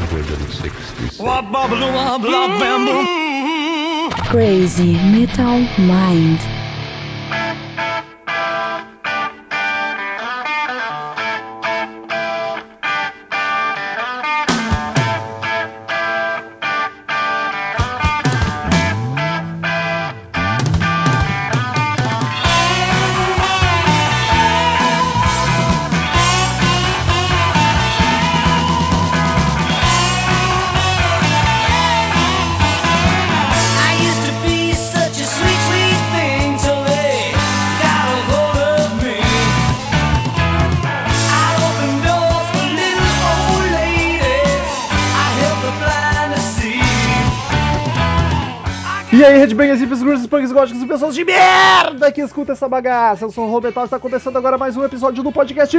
166. Crazy Metal Mind. Pessoas de merda que escuta essa bagaça. Eu sou o Roberto está começando agora mais um episódio do podcast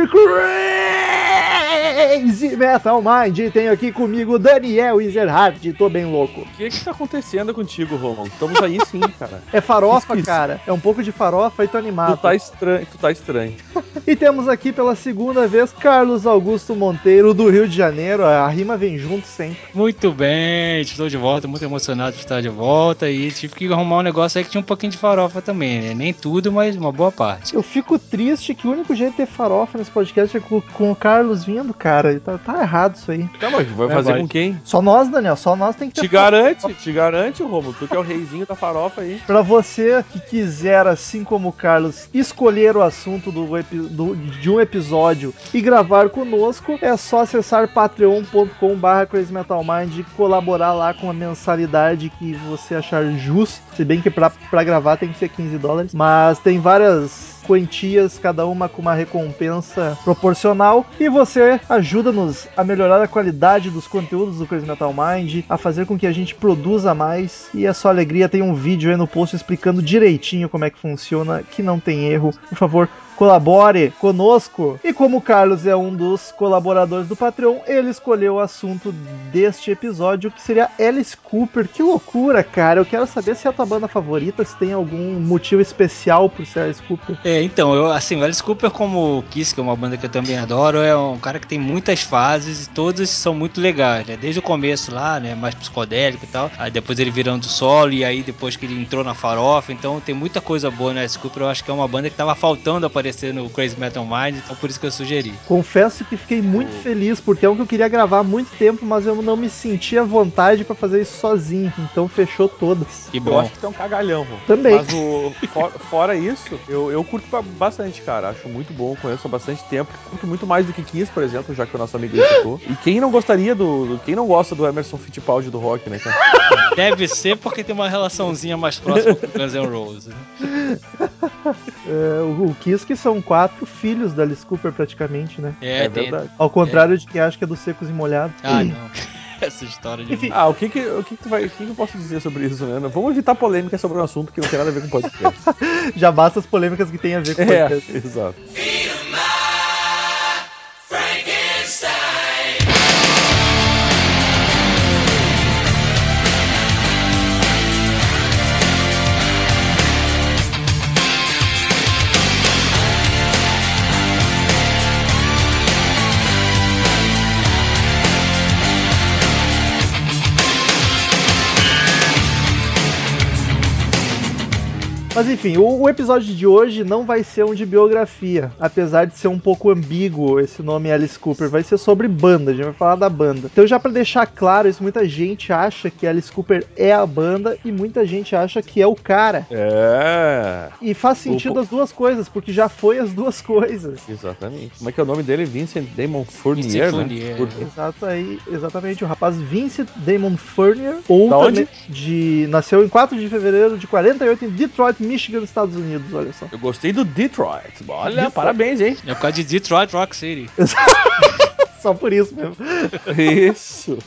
Crazy Metal Mind. Tenho aqui comigo Daniel Ezerhard. Tô bem louco. O que que tá acontecendo contigo, Romulo? Estamos aí sim, cara. É farofa, Esqueci. cara. É um pouco de farofa e tô animado. Tu tá estranho, tu tá estranho. E temos aqui pela segunda vez Carlos Augusto Monteiro, do Rio de Janeiro. A rima vem junto sempre. Muito bem, estou de volta, muito emocionado de estar de volta e tive que arrumar um negócio aí que tinha um pouquinho de farofa também, né? Nem tudo, mas uma boa parte. Eu fico triste que o único jeito de ter farofa nesse podcast é com, com o Carlos vindo, cara. Tá, tá errado isso aí. Tá, mas vai Vai, fazer vai. com quem? Só nós, Daniel, só nós tem que ter Te garante, te garante, Romulo. Tu que é o reizinho da farofa aí. Pra você que quiser, assim como o Carlos, escolher o assunto do, do- de um episódio e gravar conosco, é só acessar patreon.com.br crazymetalmind e colaborar lá com a mensalidade que você achar justo. Se bem que pra, pra gravar tem que ser 15 dólares. Mas tem várias quantias, cada uma com uma recompensa proporcional. E você ajuda-nos a melhorar a qualidade dos conteúdos do Crazy Metal Mind, a fazer com que a gente produza mais. E é só alegria, tem um vídeo aí no post explicando direitinho como é que funciona, que não tem erro. Por favor, colabore conosco. E como o Carlos é um dos colaboradores do Patreon, ele escolheu o assunto deste episódio, que seria Alice Cooper. Que loucura, cara. Eu quero saber se é a tua banda favorita, se tem algum motivo especial por ser Alice Cooper. É, então, eu, assim, o Alice Cooper, como o Kiss, que é uma banda que eu também adoro, é um cara que tem muitas fases e todas são muito legais, né? Desde o começo lá, né? Mais psicodélico e tal. Aí depois ele virando solo e aí depois que ele entrou na farofa. Então tem muita coisa boa no Alice Cooper. Eu acho que é uma banda que tava faltando aparecer no Crazy Metal Mind, então por isso que eu sugeri. Confesso que fiquei muito feliz, porque é um que eu queria gravar há muito tempo, mas eu não me sentia à vontade pra fazer isso sozinho. Então fechou todas. Que Eu bom. acho que é um cagalhão, Romulo. Também. Mas o, for- fora isso, eu, eu curto ba- bastante, cara. Acho muito bom, conheço há bastante tempo. Curto muito mais do que Kiss, por exemplo, já que o nosso amigo citou. E quem não gostaria do, do- Quem não gosta do Emerson Fittipaldi do rock, né, cara? Deve ser porque tem uma relaçãozinha mais próxima com Guns N' Roses. né? É, o, o Kiss que são quatro filhos da Alice Cooper praticamente, né? É, É tem- verdade. Ao contrário de quem acha que é dos secos e molhados. Ah, não. Essa história de. Enfim, Ah, o que que, o que, que tu vai. O que, que eu posso dizer sobre isso, né? Vamos evitar polêmica sobre um assunto que não tem nada a ver com podcast. já basta as polêmicas que tem a ver com é, podcast. exato. Mas enfim, o, o episódio de hoje não vai ser um de biografia, apesar de ser um pouco ambíguo esse nome Alice Cooper, vai ser sobre banda, a gente vai falar da banda. Então já pra deixar claro isso, muita gente acha que Alice Cooper é a banda e muita gente acha que é o cara. É. E faz sentido as duas coisas, porque já foi as duas coisas. Exatamente. Como é que é o nome dele? Vincent Damon Fournier, Vincent né? Fournier, Por- Exato aí, exatamente, o rapaz Vincent Damon Fournier, ou Da também de nasceu em 4 de fevereiro de 48 em Detroit, Michigan, Estados Unidos, olha só. Eu gostei do Detroit. Olha, Detroit. parabéns, hein? É por causa de Detroit Rock City. Só por isso mesmo. Isso.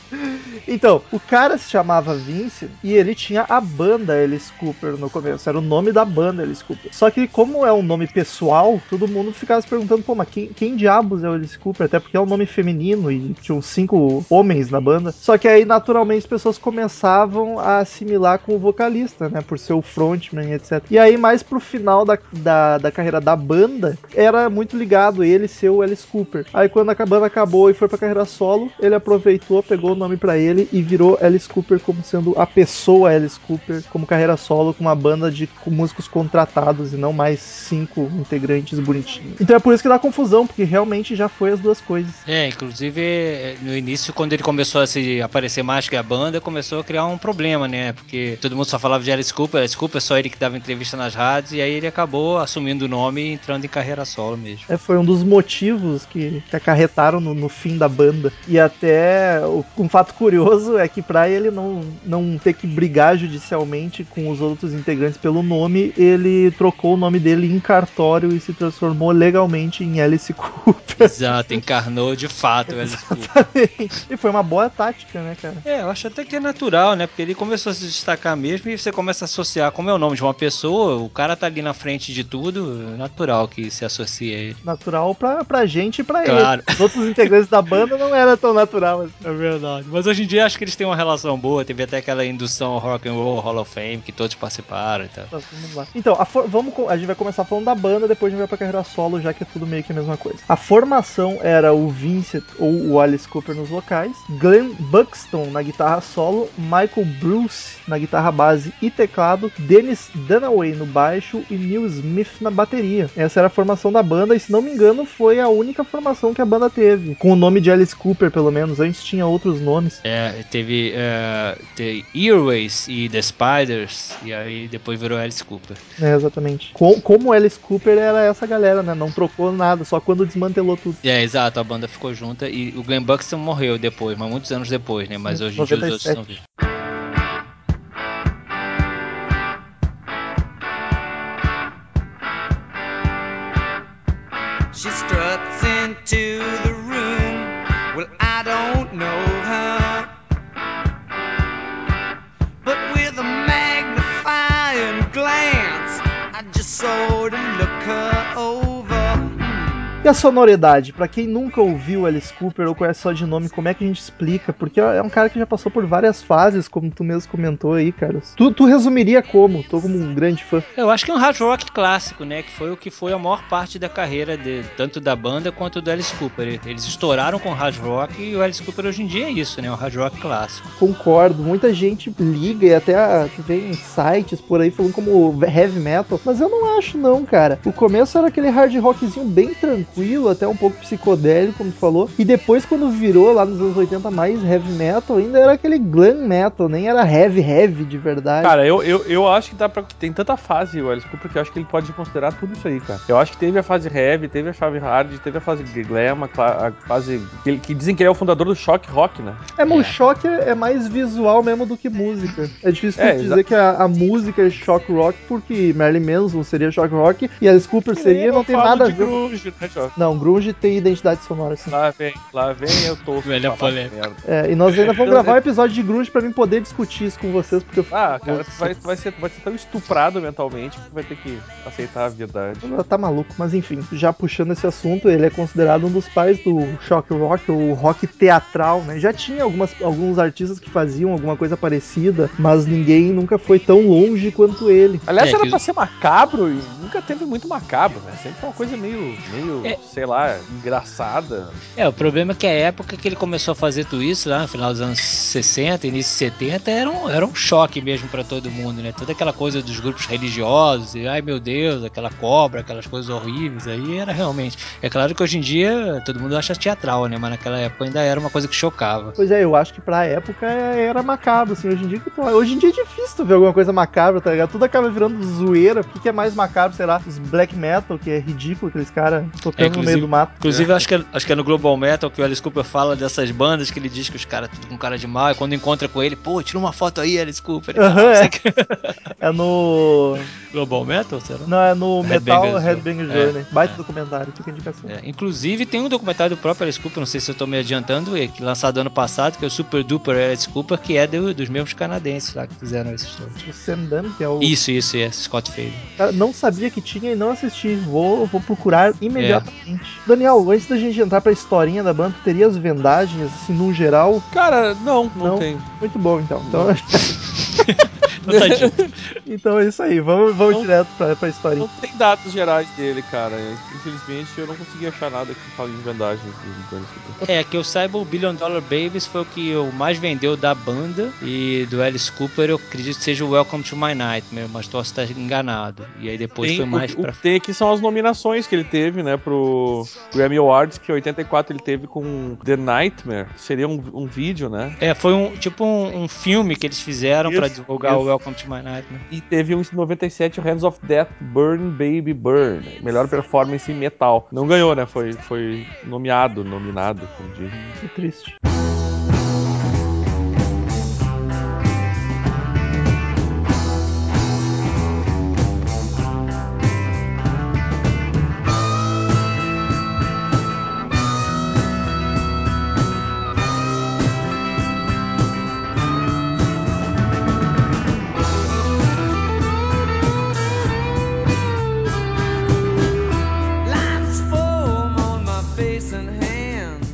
Então, o cara se chamava Vince e ele tinha a banda Alice Cooper no começo. Era o nome da banda Alice Cooper. Só que, como é um nome pessoal, todo mundo ficava se perguntando, pô, mas quem, quem diabos é o Alice Cooper? Até porque é um nome feminino e tinham cinco homens na banda. Só que aí, naturalmente, as pessoas começavam a assimilar com o vocalista, né? Por ser o frontman, etc. E aí, mais pro final da, da, da carreira da banda, era muito ligado ele ser o Alice Cooper. Aí, quando a banda acabou acabou e foi pra carreira solo, ele aproveitou, pegou o nome pra ele e virou Alice Cooper como sendo a pessoa Alice Cooper, como carreira solo, com uma banda de músicos contratados e não mais cinco integrantes bonitinhos. Então é por isso que dá confusão, porque realmente já foi as duas coisas. É, inclusive no início, quando ele começou a se aparecer mais que a banda, começou a criar um problema, né? Porque todo mundo só falava de Alice Cooper, Alice Cooper, só ele que dava entrevista nas rádios, e aí ele acabou assumindo o nome e entrando em carreira solo mesmo. É, foi um dos motivos que, que acarretaram no, no fim da banda. E até um fato curioso é que pra ele não, não ter que brigar judicialmente com os outros integrantes pelo nome, ele trocou o nome dele em cartório e se transformou legalmente em Alice Cooper. Exato, encarnou de fato o Alice Cooper. e foi uma boa tática, né, cara? É, eu acho até que é natural, né? Porque ele começou a se destacar mesmo e você começa a associar como é o nome de uma pessoa, o cara tá ali na frente de tudo, é natural que se associe a ele. Natural pra, pra gente e pra Claro. ele. Os outros integrantes da banda não era tão natural assim. É verdade. Mas hoje em dia acho que eles têm uma relação boa. Teve até aquela indução ao Rock and Roll Hall of Fame que todos participaram e tal. Tá. Então, a, for- vamos, a gente vai começar falando da banda, depois a gente vai pra carreira solo, já que é tudo meio que a mesma coisa. A formação era o Vincent ou o Alice Cooper nos vocais, Glenn Buxton na guitarra solo, Michael Bruce na guitarra base e teclado, Dennis Dunaway no baixo e Neil Smith na bateria. Essa era a formação da banda e, se não me engano, foi a única formação que a banda teve. Com nome de Alice Cooper, pelo menos. Antes tinha outros nomes. É, teve é, The Earways e The Spiders, e aí depois virou Alice Cooper. É, exatamente. Com- como Alice Cooper era essa galera, né? Não trocou nada, só quando desmantelou tudo. É, exato, a banda ficou junta e o Glenn Buxton morreu depois, mas muitos anos depois, né? Mas hoje em dia os outros 97. estão vivos. A sonoridade? Pra quem nunca ouviu Alice Cooper ou conhece só de nome, como é que a gente explica? Porque é um cara que já passou por várias fases, como tu mesmo comentou aí, Carlos. Tu, tu resumiria como? Tô como um grande fã. Eu acho que é um hard rock clássico, né? Que foi o que foi a maior parte da carreira de, tanto da banda quanto do Alice Cooper. Eles estouraram com hard rock e o Alice Cooper hoje em dia é isso, né? Um hard rock clássico. Concordo, muita gente liga e até ah, vem sites por aí falando como heavy metal, mas eu não acho não, cara. O começo era aquele hard rockzinho bem tranquilo, até um pouco psicodélico, como tu falou, e depois quando virou lá nos anos 80 mais heavy metal, ainda era aquele glam metal, nem era heavy heavy de verdade. Cara, eu, eu, eu acho que dá pra. Tem tanta fase o Alice Cooper que eu acho que ele pode considerar tudo isso aí, cara. Eu acho que teve a fase heavy, teve a chave hard, teve a fase glam, a, fase. Que, que dizem que ele é o fundador do shock rock, né? É, mas o choque é é mais visual mesmo do que música. É difícil É, dizer que a, a música é shock rock, porque Marilyn Manson seria shock rock e Alice Cooper seria, não tem nada a ver. grunge, né, Não, grunge tem identidade sonora, sim. Lá vem, lá vem eu tô. Velha polêmica. É, e nós ainda vamos gravar um episódio de grunge pra mim poder discutir isso com vocês, porque eu Ah, cara, tu vai, tu vai, ser, vai ser tão estuprado mentalmente que vai ter que aceitar a verdade. Tá maluco, mas enfim, já puxando esse assunto, ele é considerado um dos pais do shock rock, o rock teatral, né? Já tinha algumas, alguns artistas que faziam alguma coisa parecida, mas ninguém nunca foi tão longe quanto ele. Aliás, É, era que- pra ser macabro e nunca teve muito macabro, né? Sempre foi uma coisa meio, meio É. sei lá, engraçada. É, o problema é que a época que ele começou a fazer tudo isso, lá no final dos anos 60, início de 70, era um, era um choque mesmo pra todo mundo, né? Toda aquela coisa dos grupos religiosos, e ai meu Deus, aquela cobra, aquelas coisas horríveis, aí era realmente. É claro que hoje em dia todo mundo acha teatral, né? Mas naquela época ainda era uma coisa que chocava. Pois é, eu acho que pra época era macabro, assim, hoje em dia que tu- hoje em dia é difícil tu ver alguma coisa macabra, tá ligado? Tudo acaba virando zoeira, o que, que é mais macabro, sei lá, os black metal, que é ridículo, aqueles caras tocando no inclusive- meio do mato. Inclusive, acho que, é, acho que é no Global Metal que o Alice Cooper fala dessas bandas que ele diz que os caras tudo com cara de mal, e quando encontra com ele, pô, tira uma foto aí, Alice Cooper. Aham, é. Que- É no. Global Metal, será? Não, é no Metal Headbangers Headbanger Journey. Journey. Baita é. documentário, fica a indicação. É, inclusive tem um documentário do próprio Alice Cooper, não sei se eu tô me adiantando, é, que lançado ano passado, que é o Super Duper Alice Cooper, que é do- dos mesmos canadenses lá que fizeram esse story. O Sam Dunn, que é o. Isso, isso, é Scott Fader. Cara, não sabia que tinha e não assisti. Vou, vou procurar imediatamente. Daniel, antes da gente entrar pra historinha da banda, teria as vendagens, assim, no geral? Cara, não, não, Não. tem. Muito bom, então. Então. Então é isso aí, vamos, vamos Não- direto pra, pra história. Não tem dados gerais dele, cara. Infelizmente eu não consegui achar nada que fale em vendagens do Alice Cooper. É, que eu saiba, o Billion Dollar Babies foi o que o mais vendeu da banda. E do Alice Cooper, eu acredito que seja o Welcome to My Nightmare, mas posso estar enganado. E aí depois Tem, foi mais o, pra. o que tem aqui são as nominações que ele teve, né, pro Grammy Awards, que em 84 ele teve com The Nightmare. Seria um, um vídeo, né? É, foi um tipo um, um filme que eles fizeram pra Isso, divulgar o isso. Welcome to My Nightmare. E teve um em 97, o Hands of Death, Burn Baby Burn. Melhor performance em metal. Não ganhou, né? Foi, foi nomeado, nominado, como diz. Que triste.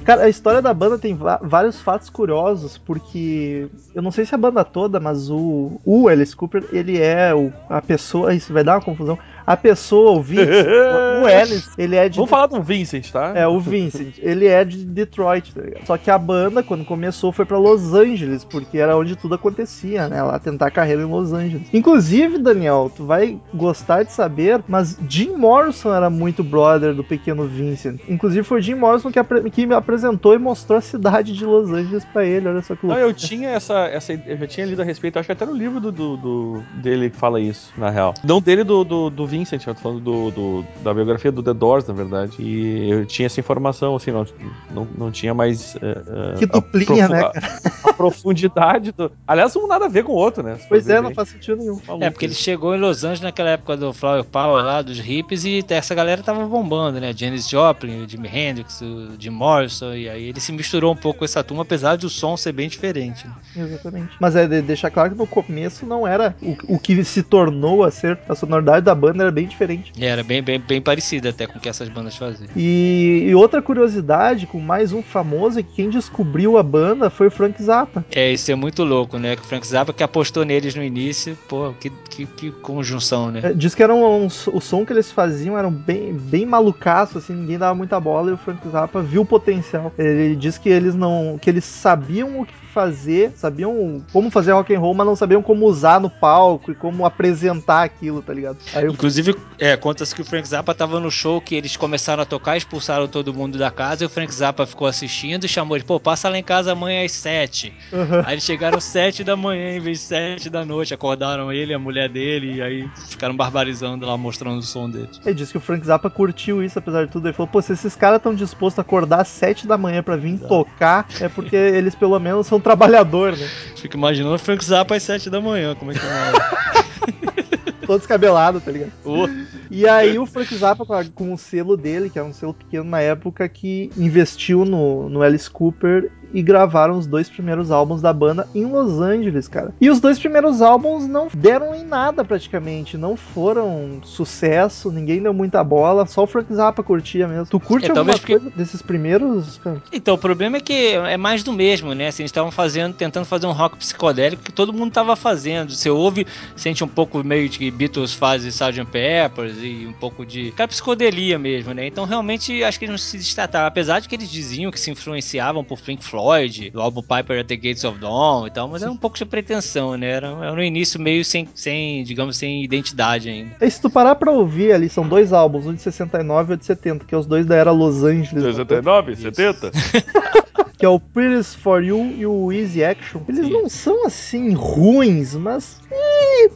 Cara, a história da banda tem vários fatos curiosos, porque eu não sei se a banda toda, mas o, o Alice Cooper, ele é o, a pessoa. Isso vai dar uma confusão. A pessoa, o Vince, o Alice, ele é de. Vamos falar do Vincent, tá? É, o Vincent, ele é de Detroit, tá ligado? Só que a banda, quando começou, foi pra Los Angeles, porque era onde tudo acontecia, né? Lá tentar carreira em Los Angeles. Inclusive, Daniel, tu vai gostar de saber, mas Jim Morrison era muito brother do pequeno Vincent. Inclusive, foi Jim Morrison que, que me apresentou e mostrou a cidade de Los Angeles pra ele. Olha só que Não, louco. eu tinha essa, essa. Eu já tinha lido a respeito, acho que até no livro do, do- do- dele que fala isso, na real. Não dele do, do, do Vincent, eu tô falando do, do- da biografia do The Doors, na verdade. E eu tinha essa informação, assim, não, não, não tinha mais. é, Que duplinha, né, a- a profundidade do. Aliás, um nada a ver com o outro, né? Pois é, bem. não faz sentido nenhum. Maluco. É, porque ele chegou em Los Angeles naquela época do Flower Power lá, dos hippies, e essa galera tava bombando, né? Janis Joplin, o Jimi Hendrix, o Jim Morrison, e aí ele se misturou um pouco com essa turma, apesar de o som ser bem diferente. né? Exatamente. Mas é de deixar claro que no começo não era o, o que se tornou a ser. A sonoridade da banda era bem diferente. E era bem, bem, bem parecido até com o que essas bandas faziam. E, e outra curiosidade, com mais um famoso, é que quem descobriu a banda foi o Frank Zappa. É, isso é muito louco, né? Que o Frank Zappa que apostou neles no início, pô, que, que, que conjunção, né? É, Diz que era um, um- o som que eles faziam era bem, bem malucaço, assim, ninguém dava muita bola e o Frank Zappa viu o potencial. Ele diz que eles não. que eles sabiam o que fazer, sabiam como fazer rock and roll, mas não sabiam como usar no palco e como apresentar aquilo, tá ligado? Inclusive, é, conta-se que o Frank Zappa tava no show que eles começaram a tocar, expulsaram todo mundo da casa e o Frank Zappa ficou assistindo e chamou ele, pô, passa lá em casa amanhã às sete. Aham. Aí eles chegaram sete da manhã em vez de sete da noite, acordaram ele e a mulher dele e aí ficaram barbarizando lá, mostrando o som deles. Ele disse que o Frank Zappa curtiu isso, apesar de tudo. Ele falou, pô, se esses caras estão dispostos a acordar às 7 da manhã pra vir tocar, é porque eles pelo menos são trabalhadores, né? Fico imaginando o Frank Zappa às sete da manhã, como é que é? Todo descabelado, tá ligado? Ô, E aí o Frank Zappa, com, o selo dele, que era um selo pequeno na época, que investiu no, no Alice Cooper e gravaram os dois primeiros álbuns da banda em Los Angeles, cara. E os dois primeiros álbuns não deram em nada praticamente, não foram sucesso, ninguém deu muita bola, só o Frank Zappa curtia mesmo. Tu curte É, alguma coisa desses primeiros, cara? Então, o problema é que é mais do mesmo, né? Assim, eles estavam fazendo, tentando fazer um rock psicodélico que todo mundo tava fazendo. Você ouve, sente um pouco meio de que Beatles faz Sgt. Peppers e um pouco de aquela psicodelia mesmo, né? Então, realmente, acho que eles não se destacavam. Apesar de que eles diziam que se influenciavam por Pink Floyd, do álbum Piper at the Gates of Dawn e tal, mas era um pouco de pretensão, né? Era, era no início meio sem, sem, digamos, sem identidade ainda. E se tu parar pra ouvir ali, são dois álbuns, um de 69 e um de 70, que é os dois da era Los Angeles. 69, 70? que é o Prettiest for You e o Easy Action. Eles Sim. não são assim ruins, mas.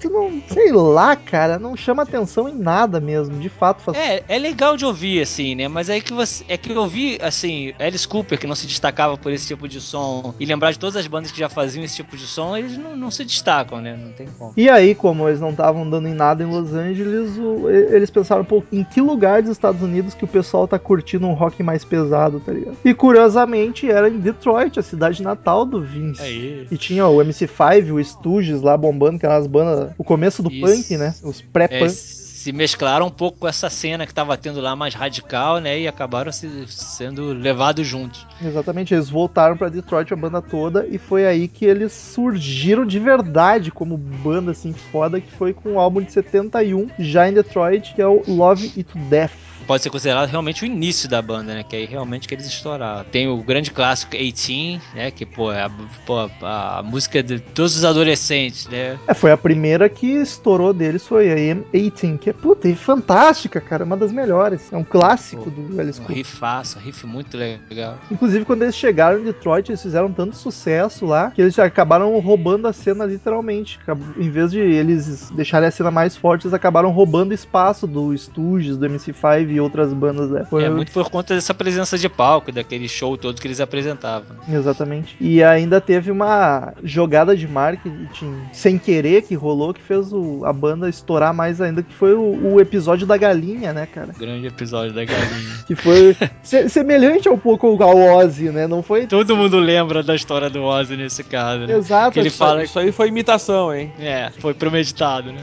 tu não. Sei lá, cara. Não chama atenção em nada mesmo. De fato, faz. É, é legal de ouvir, assim, né? Mas aí que você. É que eu ouvi, assim, Alice Cooper, que não se destacava por esse tipo de som, e lembrar de todas as bandas que já faziam esse tipo de som, eles não, não se destacam, né? Não tem como. E aí, como eles não estavam dando em nada em Los Angeles, o- eles pensaram, pô, em que lugar dos Estados Unidos que o pessoal tá curtindo um rock mais pesado, tá ligado? E curiosamente era em Detroit, a cidade natal do Vince. Aí. E tinha o MC5, o Stooges lá bombando, que eram as bandas. O começo do Isso. punk, né? Os É, pré-punk. sim, se mesclaram um pouco com essa cena que tava tendo lá mais radical, né? E acabaram se- sendo levados juntos. Exatamente, eles voltaram pra Detroit a banda toda e foi aí que eles surgiram de verdade como banda assim foda, que foi com o álbum de 71, já em Detroit, que é o Love It to Death. Pode ser considerado realmente o início da banda, né? Que aí realmente que eles estouraram. Tem o grande clássico 18, né? Que, pô, é a, pô, a música de todos os adolescentes, né? É, foi a primeira que estourou deles, foi a M18, que é puta, é fantástica, cara, uma das melhores. É um clássico do Alice Um Cooper. rifaço, um riff muito legal. Inclusive, quando eles chegaram em Detroit, eles fizeram tanto sucesso lá que eles acabaram roubando a cena literalmente. Em vez de eles deixarem a cena mais forte, eles acabaram roubando espaço do Stooges, do MC5 e outras bandas. Né? Foi- É muito por conta dessa presença de palco, daquele show todo que eles apresentavam. Exatamente. E ainda teve uma jogada de marketing sem querer que rolou que fez o- a banda estourar mais ainda, que foi o, o episódio da galinha, né, cara? Grande episódio da galinha. Que foi se- semelhante um pouco ao Ozzy, né? Não foi Todo mundo lembra da história do Ozzy nesse caso, né? exato. Que ele Isso, fala isso aí foi imitação, hein? É, foi premeditado, né?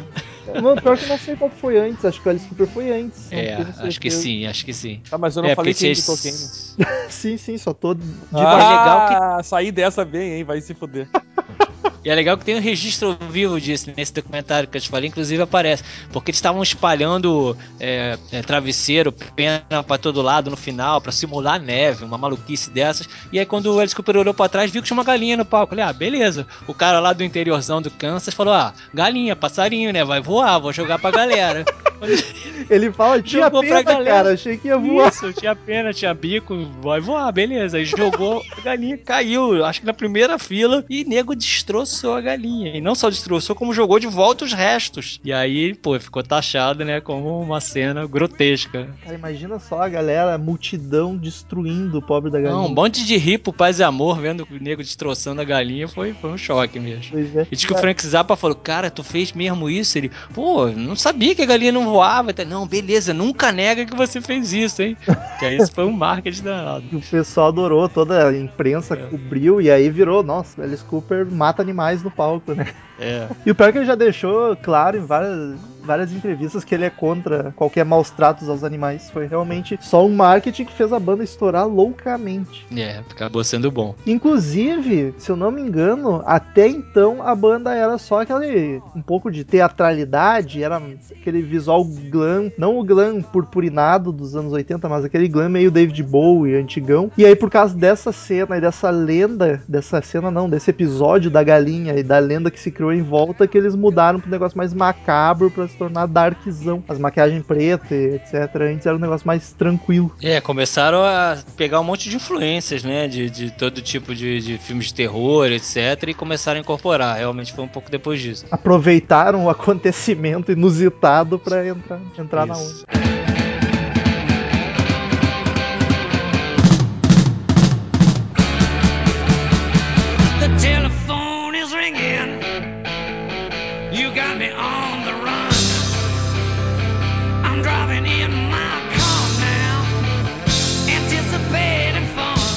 Mano, pior que eu não sei qual foi antes. Acho que o Alice Cooper foi antes. É, acho que sim, acho que sim. Ah, mas eu não é, falei quem imitou quem. né? Sim, sim, só tô. De... Ah, legal que- saí dessa bem, hein? Vai se fuder. E é legal que tem um registro vivo disso nesse documentário que eu te falei, inclusive aparece. Porque eles estavam espalhando é, é, travesseiro, pena pra todo lado no final, pra simular neve, uma maluquice dessas. E aí quando o Alice Cooper olhou pra trás, viu que tinha uma galinha no palco. Eu Falei, ah, beleza. O cara lá do interiorzão do Kansas falou, ah, galinha, passarinho, né? Vai voar, vou jogar pra galera. Ele fala, tinha Jogou pra pena, galera. cara. Achei que ia voar. Isso, tinha pena, tinha bico, vai voar, beleza. Aí jogou, a galinha caiu, acho que na primeira fila, e nego destroçou a galinha. E não só destroçou, como jogou de volta os restos. E aí, pô, ficou taxado, né, como uma cena grotesca. Cara, imagina só a galera, a multidão destruindo o pobre da galinha. Não, um monte de ripo, paz e amor, vendo o nego destroçando a galinha, foi, foi um choque mesmo. Pois é. E diz que o Frank Zappa falou, cara, tu fez mesmo isso? Ele, pô, não sabia que a galinha não voava. Não, beleza, nunca nega que você fez isso, hein? que aí isso foi um marketing danado. O pessoal adorou, toda a imprensa É. cobriu e aí virou, nossa, Alice Cooper mata animais no palco, né? É. E o pior é que ele já deixou claro em várias, várias entrevistas que ele é contra qualquer maus tratos aos animais. Foi realmente só um marketing que fez a banda estourar loucamente. É, acabou sendo bom. Inclusive, se eu não me engano, até então a banda era só aquele um pouco de teatralidade, era aquele visual glam, não o glam purpurinado dos anos 80, mas aquele glam meio David Bowie, antigão. E aí por causa dessa cena e dessa lenda, dessa cena não, desse episódio da galinha e da lenda que se criou em volta, que eles mudaram pro negócio mais macabro pra se tornar darkzão. As maquiagens pretas, e etc. Antes era um negócio mais tranquilo. É, começaram a pegar um monte de influências, né? De, de todo tipo de, de filmes de terror, etc. E começaram a incorporar. Realmente foi um pouco depois disso. Aproveitaram o acontecimento inusitado pra entrar, entrar na onda.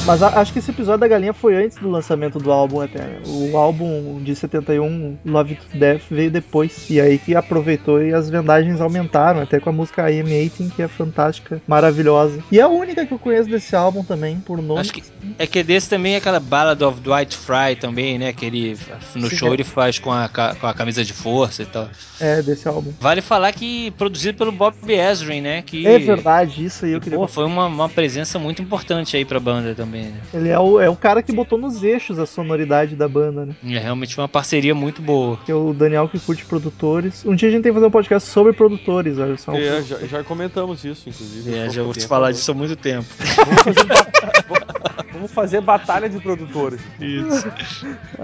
Mas a- acho que esse episódio da galinha foi antes do lançamento do álbum até. né? O álbum de 71, Love to Death, veio depois. E aí que aproveitou e as vendagens aumentaram, até com a música I Am 18, que é fantástica, maravilhosa. E é a única que eu conheço desse álbum também, por nome. Acho que é que desse também é aquela Ballad of Dwight Fry também, né? Que ele no Sim, show é. ele faz com a, com a camisa de força e tal. É, desse álbum. Vale falar que produzido pelo Bob Ezrin, né? Que É verdade, isso aí eu queria. Pô, foi uma, uma presença muito importante aí pra banda também, né? Ele é o, é o cara que botou nos eixos a sonoridade da banda, né? E é realmente uma parceria muito boa. Que é o Daniel que curte produtores. Um dia a gente tem que fazer um podcast sobre produtores, olha só. É, já, já comentamos isso, inclusive. É, já vou te falar agora. disso há muito tempo. Vamos fazer, ba- vamos fazer batalha de produtores. Isso.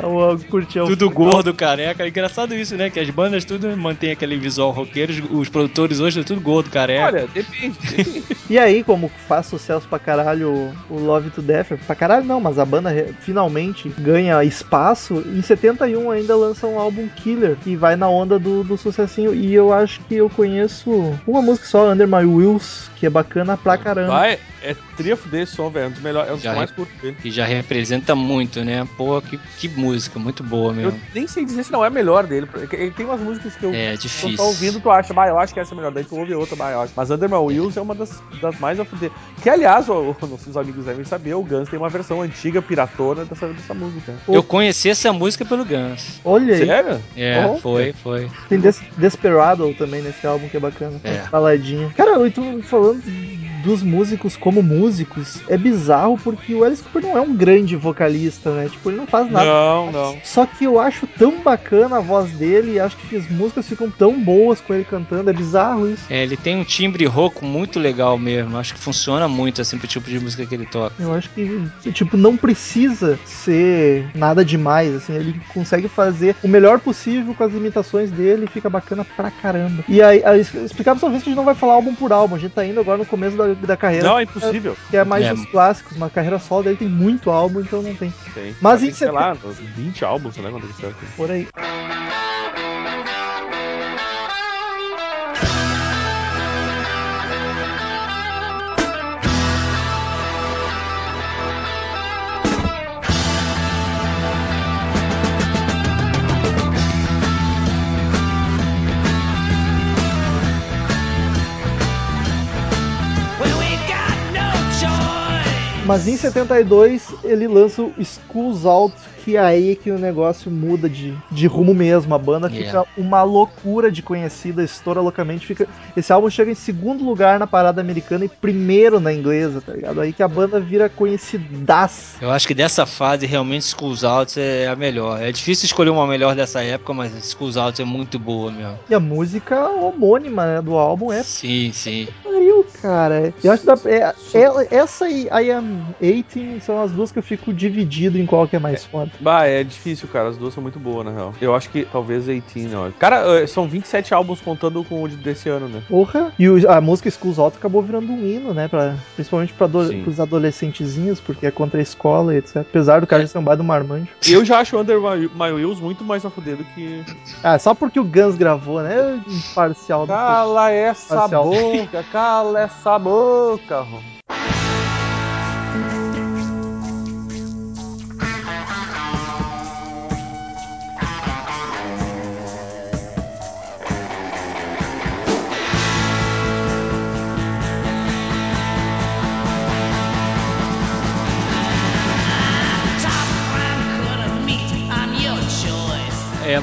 Tudo gordo, careca. Engraçado isso, né? Que as bandas tudo mantém aquele visual roqueiro, os, produtores hoje é tudo gordo, careca. Olha, depende. depende. E aí, como faz sucesso pra caralho o- Love to Death, pra caralho não, mas a banda finalmente ganha espaço, em 71 ainda lança um álbum Killer, que vai na onda do, do sucessinho, e eu acho que eu conheço uma música só, Under My Wheels, que é bacana pra caramba. Vai, é tria fuder esse som, velho. É um dos melhores, é um dos mais. Que já representa muito, né? Pô, que, que música, muito boa Eu mesmo. nem sei dizer se não é a melhor dele. porque Ele tem umas músicas que eu. É difícil. tá ouvindo, tu acha, bah, eu acho que essa é a melhor. Daí tu ouve outra, bah, eu acho. Mas Under My Wheels é uma das, das mais a fuder. Que, aliás, o- o- nossos amigos devem saber, o Guns tem uma versão antiga, piratona, dessa, dessa música. Eu conheci essa música pelo Guns. Olha aí. Sério? É, Oh. foi, foi. Tem Des Desperado também nesse álbum que é bacana. É. Baladinha. Cara, eu tô falando dos músicos como músicos, é bizarro porque o Alice Cooper não é um grande vocalista, né? Tipo, ele não faz nada. Não, não. Só que eu acho tão bacana a voz dele, acho que as músicas ficam tão boas com ele cantando, é bizarro isso. É, ele tem um timbre rouco muito legal mesmo. Acho que funciona muito assim pro tipo de música que ele toca. Eu acho que, tipo, não precisa ser nada demais, assim, ele consegue fazer o melhor possível com as limitações dele e fica bacana pra caramba. E aí, aí explicar pra vocês que a gente não vai falar álbum por álbum, a gente tá indo agora no começo da, da carreira, Não, é impossível. que é mais É. os clássicos, uma carreira solo dele tem muito álbum, então não tem Tem. Mas em sei lá, uns 20 álbuns, né? Quando ele saiu. por aí. Mas em 72 ele lança o Schools Out, que é aí que o negócio muda de, de rumo mesmo. A banda fica Yeah. uma loucura de conhecida, estoura loucamente. Fica, esse álbum chega em segundo lugar na parada americana e primeiro na inglesa, tá ligado? Aí que a banda vira conhecidaça. Eu acho que dessa fase realmente Schools Out é a melhor. É difícil escolher uma melhor dessa época, mas Schools Out é muito boa mesmo. E a música homônima né, do álbum é Sim, sim. pariu, cara. Eu acho que é, é- essa e I Am 18 são as duas que eu fico dividido em qual que é mais foda. Bah, é difícil, cara. As duas são muito boas, na real. Eu acho que talvez 18, ó. Cara, eh, são 27 álbuns contando com o de- desse ano, né? Porra. E o- a música Schools Out acabou virando um hino, né? Pra, principalmente pra Sim. pros adolescentezinhos, porque é contra a escola e etc. Apesar do cara já ser um do marmanjo. Eu já acho Under My, My Wheels muito mais a fuder do que. Ah, só porque o Guns gravou, né? Imparcial. do- Cala essa Parcial. boca, cala essa boca. Rom.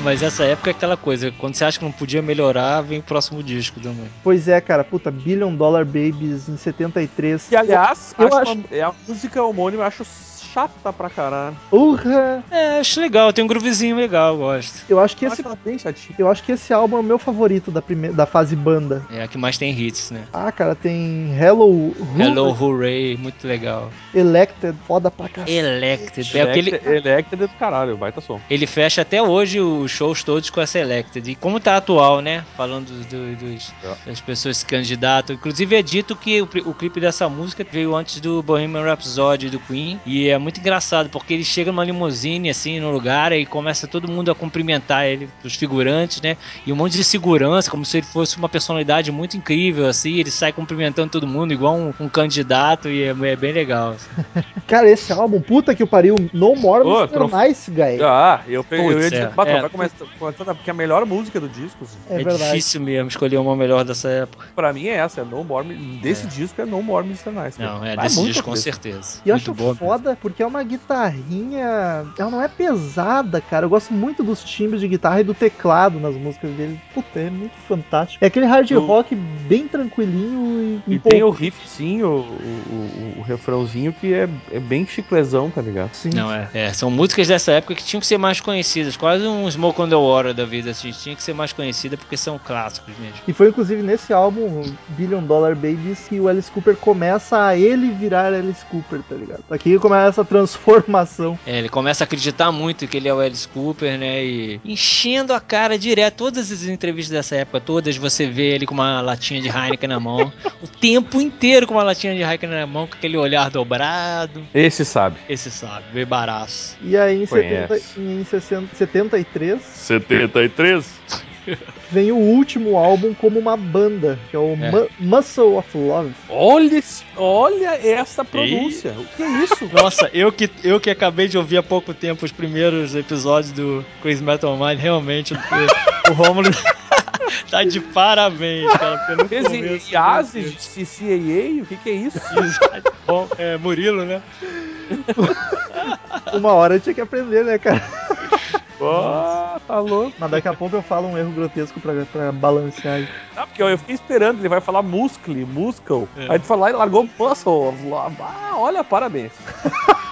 Mas essa época é aquela coisa, quando você acha que não podia melhorar, vem o próximo disco também. Pois é, cara. Puta, Billion Dollar Babies em 73. Que aliás, Eu acho acho- uma- é a música homônima, eu acho chata pra caralho. Porra! É, acho legal, tem um groovezinho legal, eu gosto. Eu acho que Eu esse. acho ela bem chatinha. Eu acho que esse álbum é o meu favorito da, primeira, da fase banda. É a que mais tem hits, né? Ah, cara, tem Hello, Hello, Hooray, muito legal. Elected, foda pra caralho. Elected, é aquele, Elected é do caralho, baita som. Ele fecha até hoje os shows todos com essa Elected. E como tá atual, né? Falando do- dos, É. das pessoas que se candidatam. Inclusive é dito que o, o clipe dessa música veio antes do Bohemian Rhapsody do Queen. E é muito engraçado, porque ele chega numa limusine, assim, no lugar, e começa todo mundo a cumprimentar ele, os figurantes, né? E um monte de segurança, como se ele fosse uma personalidade muito incrível, assim. Ele sai cumprimentando todo mundo, igual um, um candidato, e é, é bem legal. assim. Cara, esse álbum, puta que o pariu, No More Ô, Mr. trof- Nice Guy. Ah, eu peguei. eu Putz, ia dizer, é, Batom, é. vai começar, começando, porque a melhor música do disco, assim, É, É, verdade. difícil mesmo escolher uma melhor dessa época. pra mim é essa, é No More. Desse disco é No More Mr. Nice. Não, é Vai desse disco com certeza. E eu Muito acho foda porque é uma guitarrinha. Ela não é pesada, cara. Eu gosto muito dos timbres de guitarra e do teclado nas músicas dele. Puta, é muito fantástico. É aquele hard Eu- rock bem tranquilinho e. E tem o riffzinho, o, o, o, o refrãozinho que é, é bem chiclezão, tá ligado? Sim. Não, é, é. São músicas dessa época que tinham que ser mais conhecidas. Quase um Smoke on the Water da vida, assim. Tinha que ser mais conhecida porque são clássicos mesmo. E foi inclusive nesse álbum, o Billion Dollar Babies, que o Alice Cooper começa a ele virar Alice Cooper, tá ligado? Aqui começa a transformação. É, ele começa a acreditar muito que ele é o Alice Cooper, né? E enchendo a cara direto. Todas as entrevistas dessa época, todas, você vê ele com uma latinha de Heineken na mão. o tempo inteiro com uma latinha de Heineken na mão, com aquele olhar dobrado. Esse sabe. Esse sabe, bebaraço. E aí em, 70, Conhece. em 60, 73, 73? Vem o último álbum como uma banda, que é o É. Mu- Muscle of Love. Olha, olha essa pronúncia. O que é isso? Nossa, eu que, eu que acabei de ouvir há pouco tempo os primeiros episódios do Crazy Metal Mind, realmente o, o Romulo tá de parabéns, cara. Esse começo, IASIS, CCAA, o que, que é isso? Exato. Bom, é, Murilo, né? Uma hora eu tinha que aprender, né, cara? Ó, tá louco. Mas daqui a pouco eu falo um erro grotesco pra, pra balancear. aí. Não, porque eu, eu fiquei esperando, ele vai falar muscle, muscle. É. Aí tu falou e largou muscle. Ah, olha, parabéns.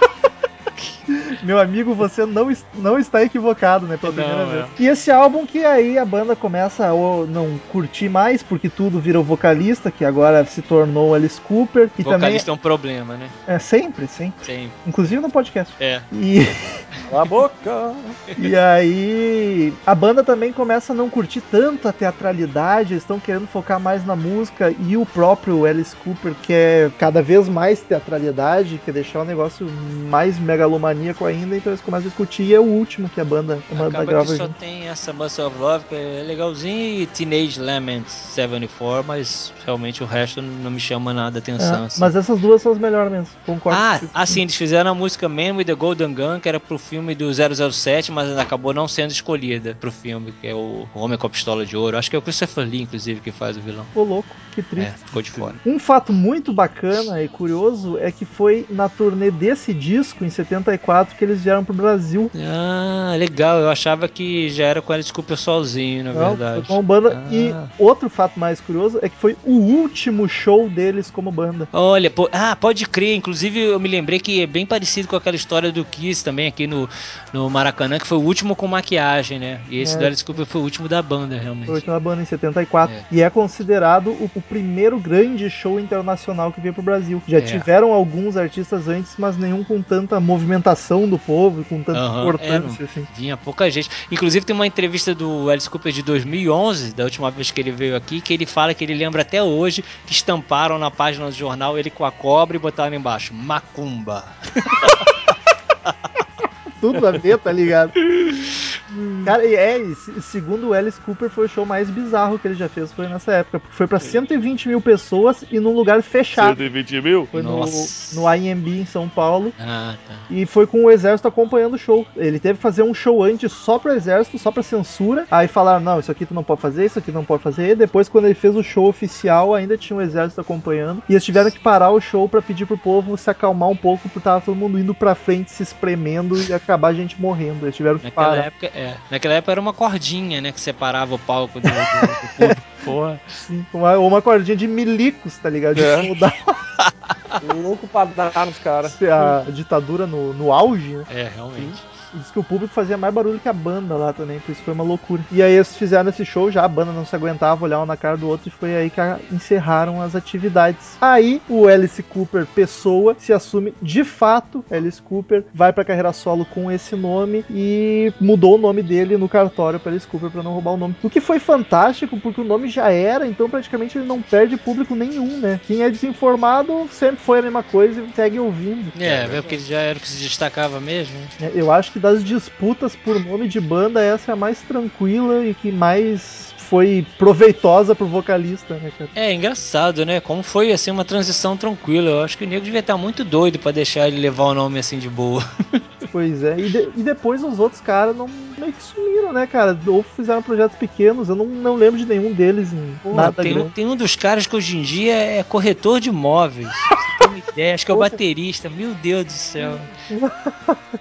Meu amigo, você não, não está equivocado, né? Pela Não, primeira é. vez. E esse álbum que aí a banda começa a não curtir mais, porque tudo vira o vocalista, que agora se tornou Alice Cooper. E Vocalista é um problema, né? também. É sempre, sempre. Sempre. Inclusive no podcast. É. E, Cala a boca. e aí a banda também começa a não curtir tanto a teatralidade, eles estão querendo focar mais na música e o próprio Alice Cooper quer cada vez mais teatralidade, quer deixar o negócio mais megalomaníaco ainda, então eles começam a discutir e é o último que a banda, a banda Acaba grava que só junto. tem essa Muscle of Love, que é legalzinho, e Teenage Laments 74, mas realmente o resto não me chama nada a atenção. É, assim. mas essas duas são as melhores mesmo, concordo. Ah, assim, eles fizeram a música Man with the Golden Gun, que era pro filme do 007, mas acabou não sendo escolhida pro filme, que é o Homem com a Pistola de Ouro. Acho que é o Christopher Lee, inclusive, que faz o vilão. Ô louco, que triste. É, ficou de fora. Um fato muito bacana e curioso é que foi na turnê desse disco, em 74, que eles vieram pro Brasil. Ah, legal. Eu achava que já era com Alice Cooper sozinho, na Não, verdade. como banda. Ah. E outro fato mais curioso é que foi o último show deles como banda. Olha, pô, ah, pode crer. Inclusive, eu me lembrei que é bem parecido com aquela história do Kiss também aqui no, no Maracanã, que foi o último com maquiagem, né? E esse É. do Alice Cooper foi o último da banda, realmente. Foi na banda em 74. É. E é considerado o, o primeiro grande show internacional que veio pro Brasil. Já É. tiveram alguns artistas antes, mas nenhum com tanta movimentação do povo com tanta Aham, importância, é, assim. Vinha pouca gente. Inclusive tem uma entrevista do Alice Cooper de 2011, da última vez que ele veio aqui, que ele fala que ele lembra até hoje que estamparam na página do jornal ele com a cobra e botaram embaixo Macumba. Tudo a ver, tá ligado? Cara, e é, e se- segundo o Alice Cooper, foi o show mais bizarro que ele já fez, foi nessa época. Porque foi pra 120 mil pessoas e num lugar fechado. 120 mil? Foi no, Nossa. no IMB em São Paulo. Ah, tá. E foi com o exército acompanhando o show. Ele teve que fazer um show antes só pro exército, só pra censura. Aí falaram: não, isso aqui tu não pode fazer, isso aqui não pode fazer. E depois, quando ele fez o show oficial, ainda tinha o exército acompanhando. E eles tiveram que parar o show pra pedir pro povo se acalmar um pouco, porque tava todo mundo indo pra frente, se espremendo e acabar a gente morrendo. Eles tiveram que Naquela parar. época, é. Naquela época era uma cordinha, né? Que separava o palco do, do, do público. Porra. Sim, uma, uma cordinha de milicos, tá ligado? De É. Louco pra dar nos caras. a ditadura no, no auge, né? É, realmente. E diz que o público fazia mais barulho que a banda lá também, por isso foi uma loucura. E aí eles fizeram esse show, já a banda não se aguentava olhar um na cara do outro e foi aí que encerraram as atividades. Aí o Alice Cooper Pessoa se assume de fato, Alice Cooper vai pra carreira solo com esse nome e mudou o nome dele no cartório para Alice Cooper pra não roubar o nome. O que foi fantástico porque o nome já era, então praticamente ele não perde público nenhum, né? Quem é desinformado sempre foi a mesma coisa e segue ouvindo. É, é porque ele já era o que se destacava mesmo. né? É, Eu acho que das disputas por nome de banda, essa é a mais tranquila e que mais foi proveitosa pro vocalista, né, cara? É engraçado, né? Como foi assim uma transição tranquila. Eu acho que o nego devia estar muito doido pra deixar ele levar o nome assim de boa. Pois é. E, de- e depois os outros caras não meio que sumiram, né, cara? Ou fizeram projetos pequenos, eu não, não lembro de nenhum deles nada tem, um, grande. tem um dos caras que hoje em dia é corretor de imóveis. Ideia, acho que é o baterista. Meu Deus do céu.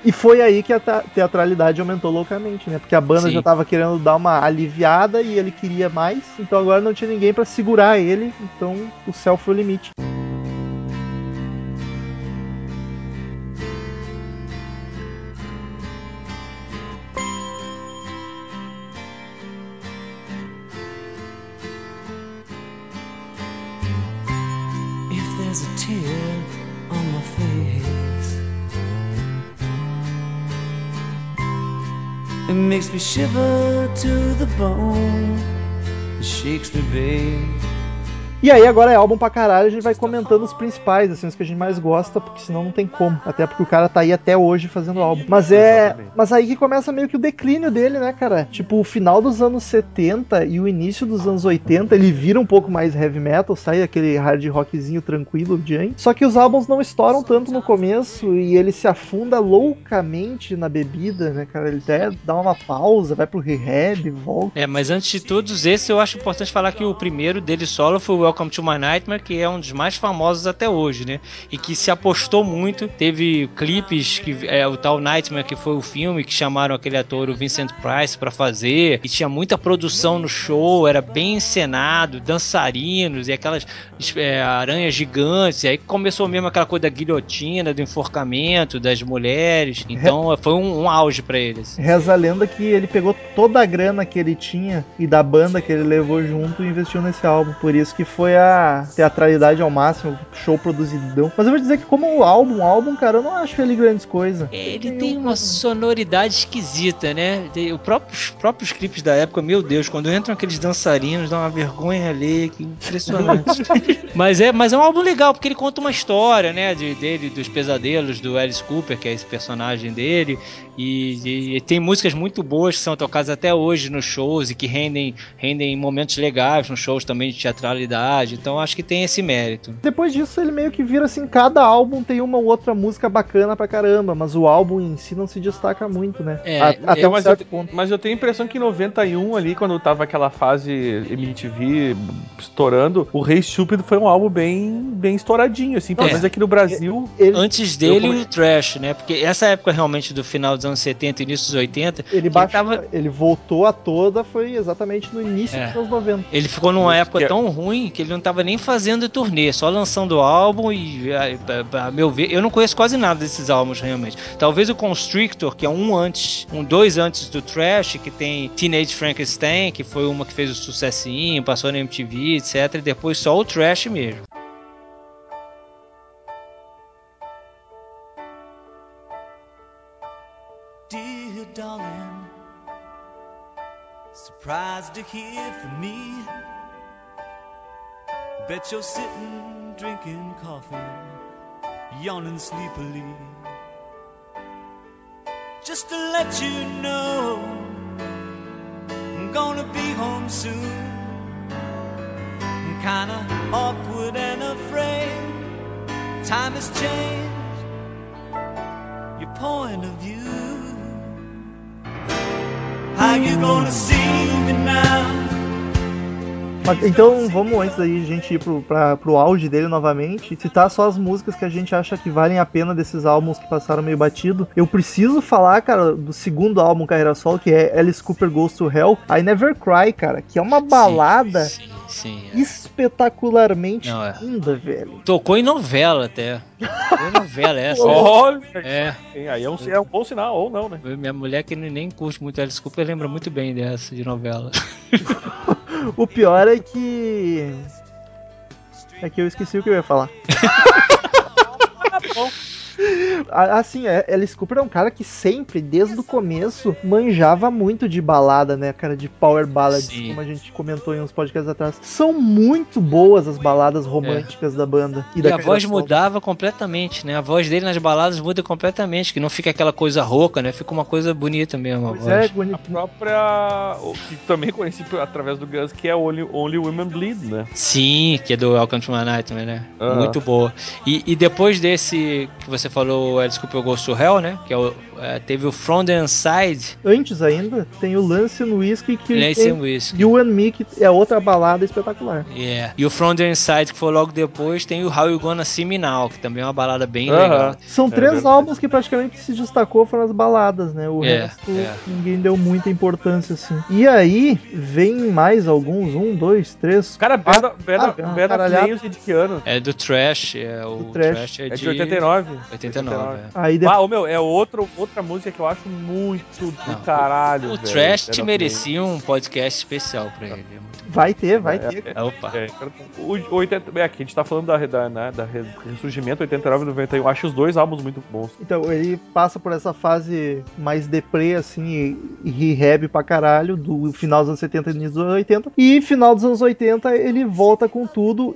E foi aí que a teatralidade aumentou loucamente, né? Porque a banda Sim. já tava querendo dar uma aliviada e ele queria mais, então agora não tinha ninguém pra segurar ele, então o céu foi o limite. Me shiver to the bone, it shakes me, babe. E aí agora é álbum pra caralho, a gente vai comentando os principais, assim, os que a gente mais gosta, porque senão não tem como. Até porque o cara tá aí até hoje fazendo álbum. Mas é. Exatamente. Mas aí que começa meio que o declínio dele, né, cara? Tipo, o final dos anos 70 e o início dos anos 80, ele vira um pouco mais heavy metal, sai aquele hard rockzinho tranquilo diante. Só que os álbuns não estouram tanto no começo e ele se afunda loucamente na bebida, né, cara? Ele até dá uma pausa, vai pro rehab, volta. É, mas antes de todos esses, eu acho importante falar que o primeiro dele solo foi o Welcome to My Nightmare, que é um dos mais famosos até hoje, né? E que se apostou muito. Teve clipes que é o tal Nightmare, que foi o filme que chamaram aquele ator, o Vincent Price, pra fazer. E tinha muita produção no show, era bem encenado, dançarinos e aquelas é, aranhas gigantes. E aí começou mesmo aquela coisa da guilhotina, do enforcamento das mulheres. Então foi um, um auge pra eles. Reza a lenda que ele pegou toda a grana que ele tinha e da banda que ele levou junto e investiu nesse álbum. Por isso que foi a teatralidade ao máximo, show produzidão. Mas eu vou dizer que como o álbum, álbum, cara, eu não acho ele grandes coisas. Ele tem uma sonoridade esquisita, né? Tem- o próprio- Os próprios clipes da época, meu Deus, quando entram aqueles dançarinos, dá uma vergonha ali, que impressionante. mas, é, mas é um álbum legal, porque ele conta uma história, né? De, dele, dos pesadelos do Alice Cooper, que é esse personagem dele. E, e- e tem músicas muito boas que são tocadas até hoje nos shows e que rendem, rendem momentos legais nos shows também de teatralidade. Então acho que tem esse mérito. Depois disso, ele meio que vira assim: cada álbum tem uma ou outra música bacana pra caramba, mas o álbum em si não se destaca muito, né? É, A- é, até um mas, eu, certo te- ponto. mas eu tenho a impressão que em 91 ali, quando tava aquela fase MTV estourando, o Rei Estúpido foi um álbum bem, bem estouradinho, assim, pelo É. menos aqui no Brasil. Ele, Antes dele, come- o Trash, né? Porque essa época realmente do final dos anos 70 e início dos 80, ele, baixou, tava- ele voltou a toda, foi exatamente no início É. dos anos 90. ele ficou numa época é- tão ruim que ele não tava nem fazendo turnê, só lançando álbum e, a, a- a meu ver, eu não conheço quase nada desses álbuns realmente. Talvez o Constrictor, que é um antes, um dois antes do Trash, que tem Teenage Frankenstein, que foi uma que fez o sucessinho, passou na MTV, etc. E depois só o Trash mesmo. Dear darling, surprised to hear from me. Bet you're sitting drinking coffee, yawning sleepily. Just to let you know, I'm gonna be home soon. I'm kinda awkward and afraid. Time has changed your point of view. How you gonna see me now? Mas, então vamos antes daí a gente ir pro, pra, pro auge dele novamente, citar só as músicas que a gente acha que valem a pena desses álbuns que passaram meio batido. Eu preciso falar, cara, do segundo álbum Carreira Solo, que é Alice Cooper Goes to Hell, I Never Cry, cara, que é uma balada Sim, sim. é. espetacularmente Não, é. linda, velho. Tocou em novela até. Foi novela essa. Olha, É. aí é um, é um bom sinal, ou não, né? Minha mulher que nem curte muito Alice Cooper lembra muito bem dessa de novela. O pior é que. É que eu esqueci o que eu ia falar. A- Assim, é, Alice Cooper é um cara que sempre, desde o começo, manjava muito de balada, né, cara? De power ballads, Sim. como a gente comentou em uns podcasts atrás. São muito boas as baladas românticas da banda. E da a voz solo. mudava completamente, né? A voz dele nas baladas muda completamente, que não fica aquela coisa rouca, né? Fica uma coisa bonita mesmo a Pois é, voz. bonito. A própria. o Que também conheci através do Guns, que é Only, Only Women Bleed, né? Sim, que é do Welcome to My Nightmare, né? Aham. Muito boa. E, e depois desse que você falou, Alice Cooper Goes to Hell, né? Que é o, é, teve o From the Inside, Antes ainda, tem o Lance no Whisky que Lance and Whiskey. You and Me, que é outra balada espetacular. Yeah. E o From the Inside, que foi logo depois, tem o How You Gonna See Me Now, que também é uma balada bem Aham. legal. São três verdade. álbuns que praticamente se destacou foram as baladas, né? O É, resto é. ninguém deu muita importância assim. E aí vem mais alguns, um, dois, três. Cara, Beda, Beda, Beda caralhado. Flames é de que ano? É do Trash, é o Do Trash. Trash, é, É de de 89. 89. 89. é. Aí depois. Ah, ô, meu, é outro, outra música que eu acho muito do Não, caralho. O velho. Trash merecia um podcast especial pra ele. é muito Vai ter, vai É, ter. bom. Opa. É, o, o 80, é, aqui a gente tá falando da, da, né, da re- Ressurgimento 89 e 91. Acho os dois álbuns muito bons. Então, ele passa por essa fase mais deprê, assim, e, e rehab pra caralho, do final dos anos 70 e início dos anos 80. E final dos anos 80 ele volta com tudo.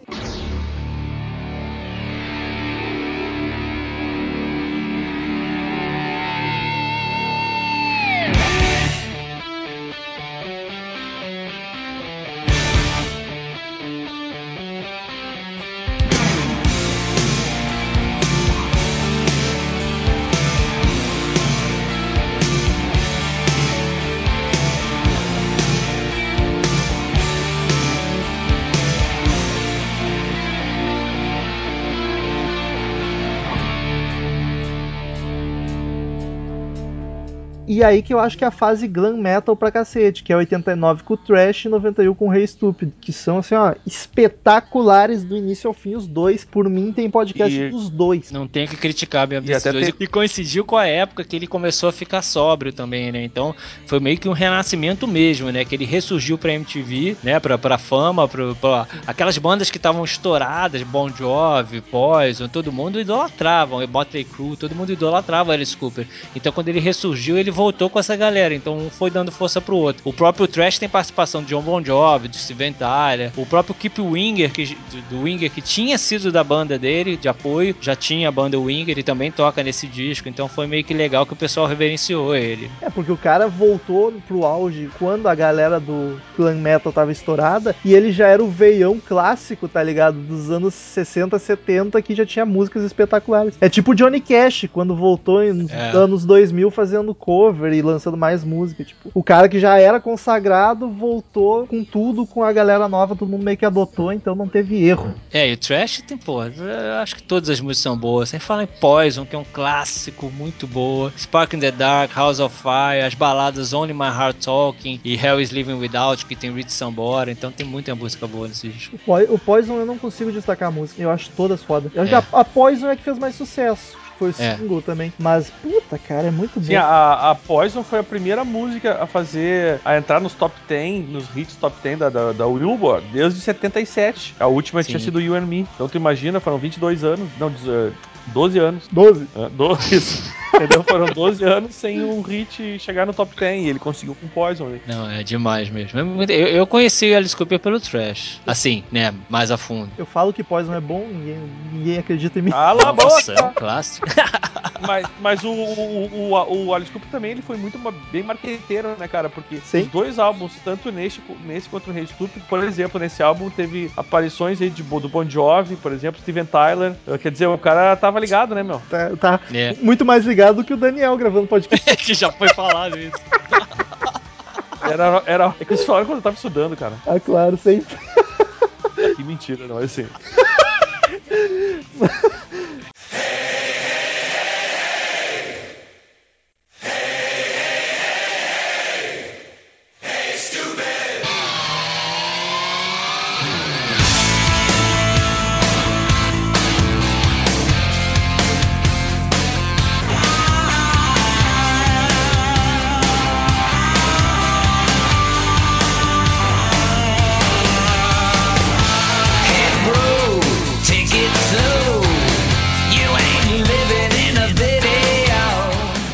E aí que eu acho que é a fase glam metal pra cacete, que é 89 com o Trash e 91 com o Rei Estúpido, que são assim, ó, espetaculares do início ao fim os dois. Por mim tem podcast E- dos dois. Não tem que criticar mesmo E até dois. tem- E coincidiu com a época que ele começou a ficar sóbrio também, né? Então foi meio que um renascimento mesmo, né? Que ele ressurgiu pra MTV, né? Pra, pra fama, pra, pra- aquelas bandas que estavam estouradas, Bon Jovi, Poison, todo mundo idolatravam, e Motley Crue, todo mundo idolatrava Alice Cooper. Então quando ele ressurgiu, ele voltou com essa galera, então um foi dando força pro outro. O próprio Trash tem participação de John Bon Jovi, de Steven Tyler, o próprio Keep Winger, que, do Winger, que tinha sido da banda dele, de apoio, já tinha a banda Winger, ele também toca nesse disco, então foi meio que legal que o pessoal reverenciou ele. É, porque o cara voltou pro auge quando a galera do glam metal tava estourada e ele já era o veião clássico, tá ligado? Dos anos 60, 70, que já tinha músicas espetaculares. É tipo Johnny Cash, quando voltou nos É. anos 2000 fazendo cover e lançando mais música. Tipo, o cara que já era consagrado voltou com tudo, com a galera nova, todo mundo meio que adotou, então não teve erro. É, e o Trash tem, pô, eu acho que todas as músicas são boas. Sem falar em Poison, que é um clássico muito boa. Spark in the Dark, House of Fire, as baladas Only My Heart Talking e Hell is Living Without, que tem Rich Sambora. Então tem muita música boa nesse disco. O Po- O Poison eu não consigo destacar a música, eu acho todas foda. Eu É. a, a Poison é que fez mais sucesso. Foi o É. single também. Mas, puta, cara, é muito bom. Sim, a, a Poison foi a primeira música a fazer, a entrar nos top 10, nos hits top 10 da, da, da Billboard, desde 77. A última tinha Sim. sido You and Me. Então tu imagina, foram 22 anos, não, diz- eh, 12 anos. 12. Ah, 12, isso. Entendeu? Foram 12 anos sem um hit chegar no top 10 e ele conseguiu com Poison. Né? Não, é demais mesmo. É Eu, eu conheci Alice Cooper pelo Trash. Assim, né? Mais a fundo. Eu falo que Poison é bom, ninguém, ninguém acredita em mim. Cala a Nossa, é um boca! clássico. Mas, mas o, o, o, o Alice Cooper também ele foi muito bem marqueteiro, né, cara? Porque Sim. os dois álbuns, tanto nesse, nesse quanto no Rei Stúpido, por exemplo, nesse álbum teve aparições aí de, do Bon Jovi, por exemplo, Steven Tyler. Eh, Quer dizer, o cara tava ligado, né, meu? Tá, tá É. muito mais ligado do que o Daniel gravando podcast. que já foi falado isso. Era, era, é que eles falaram quando eu tava estudando, cara. ah, claro, sempre. Que mentira, não é assim.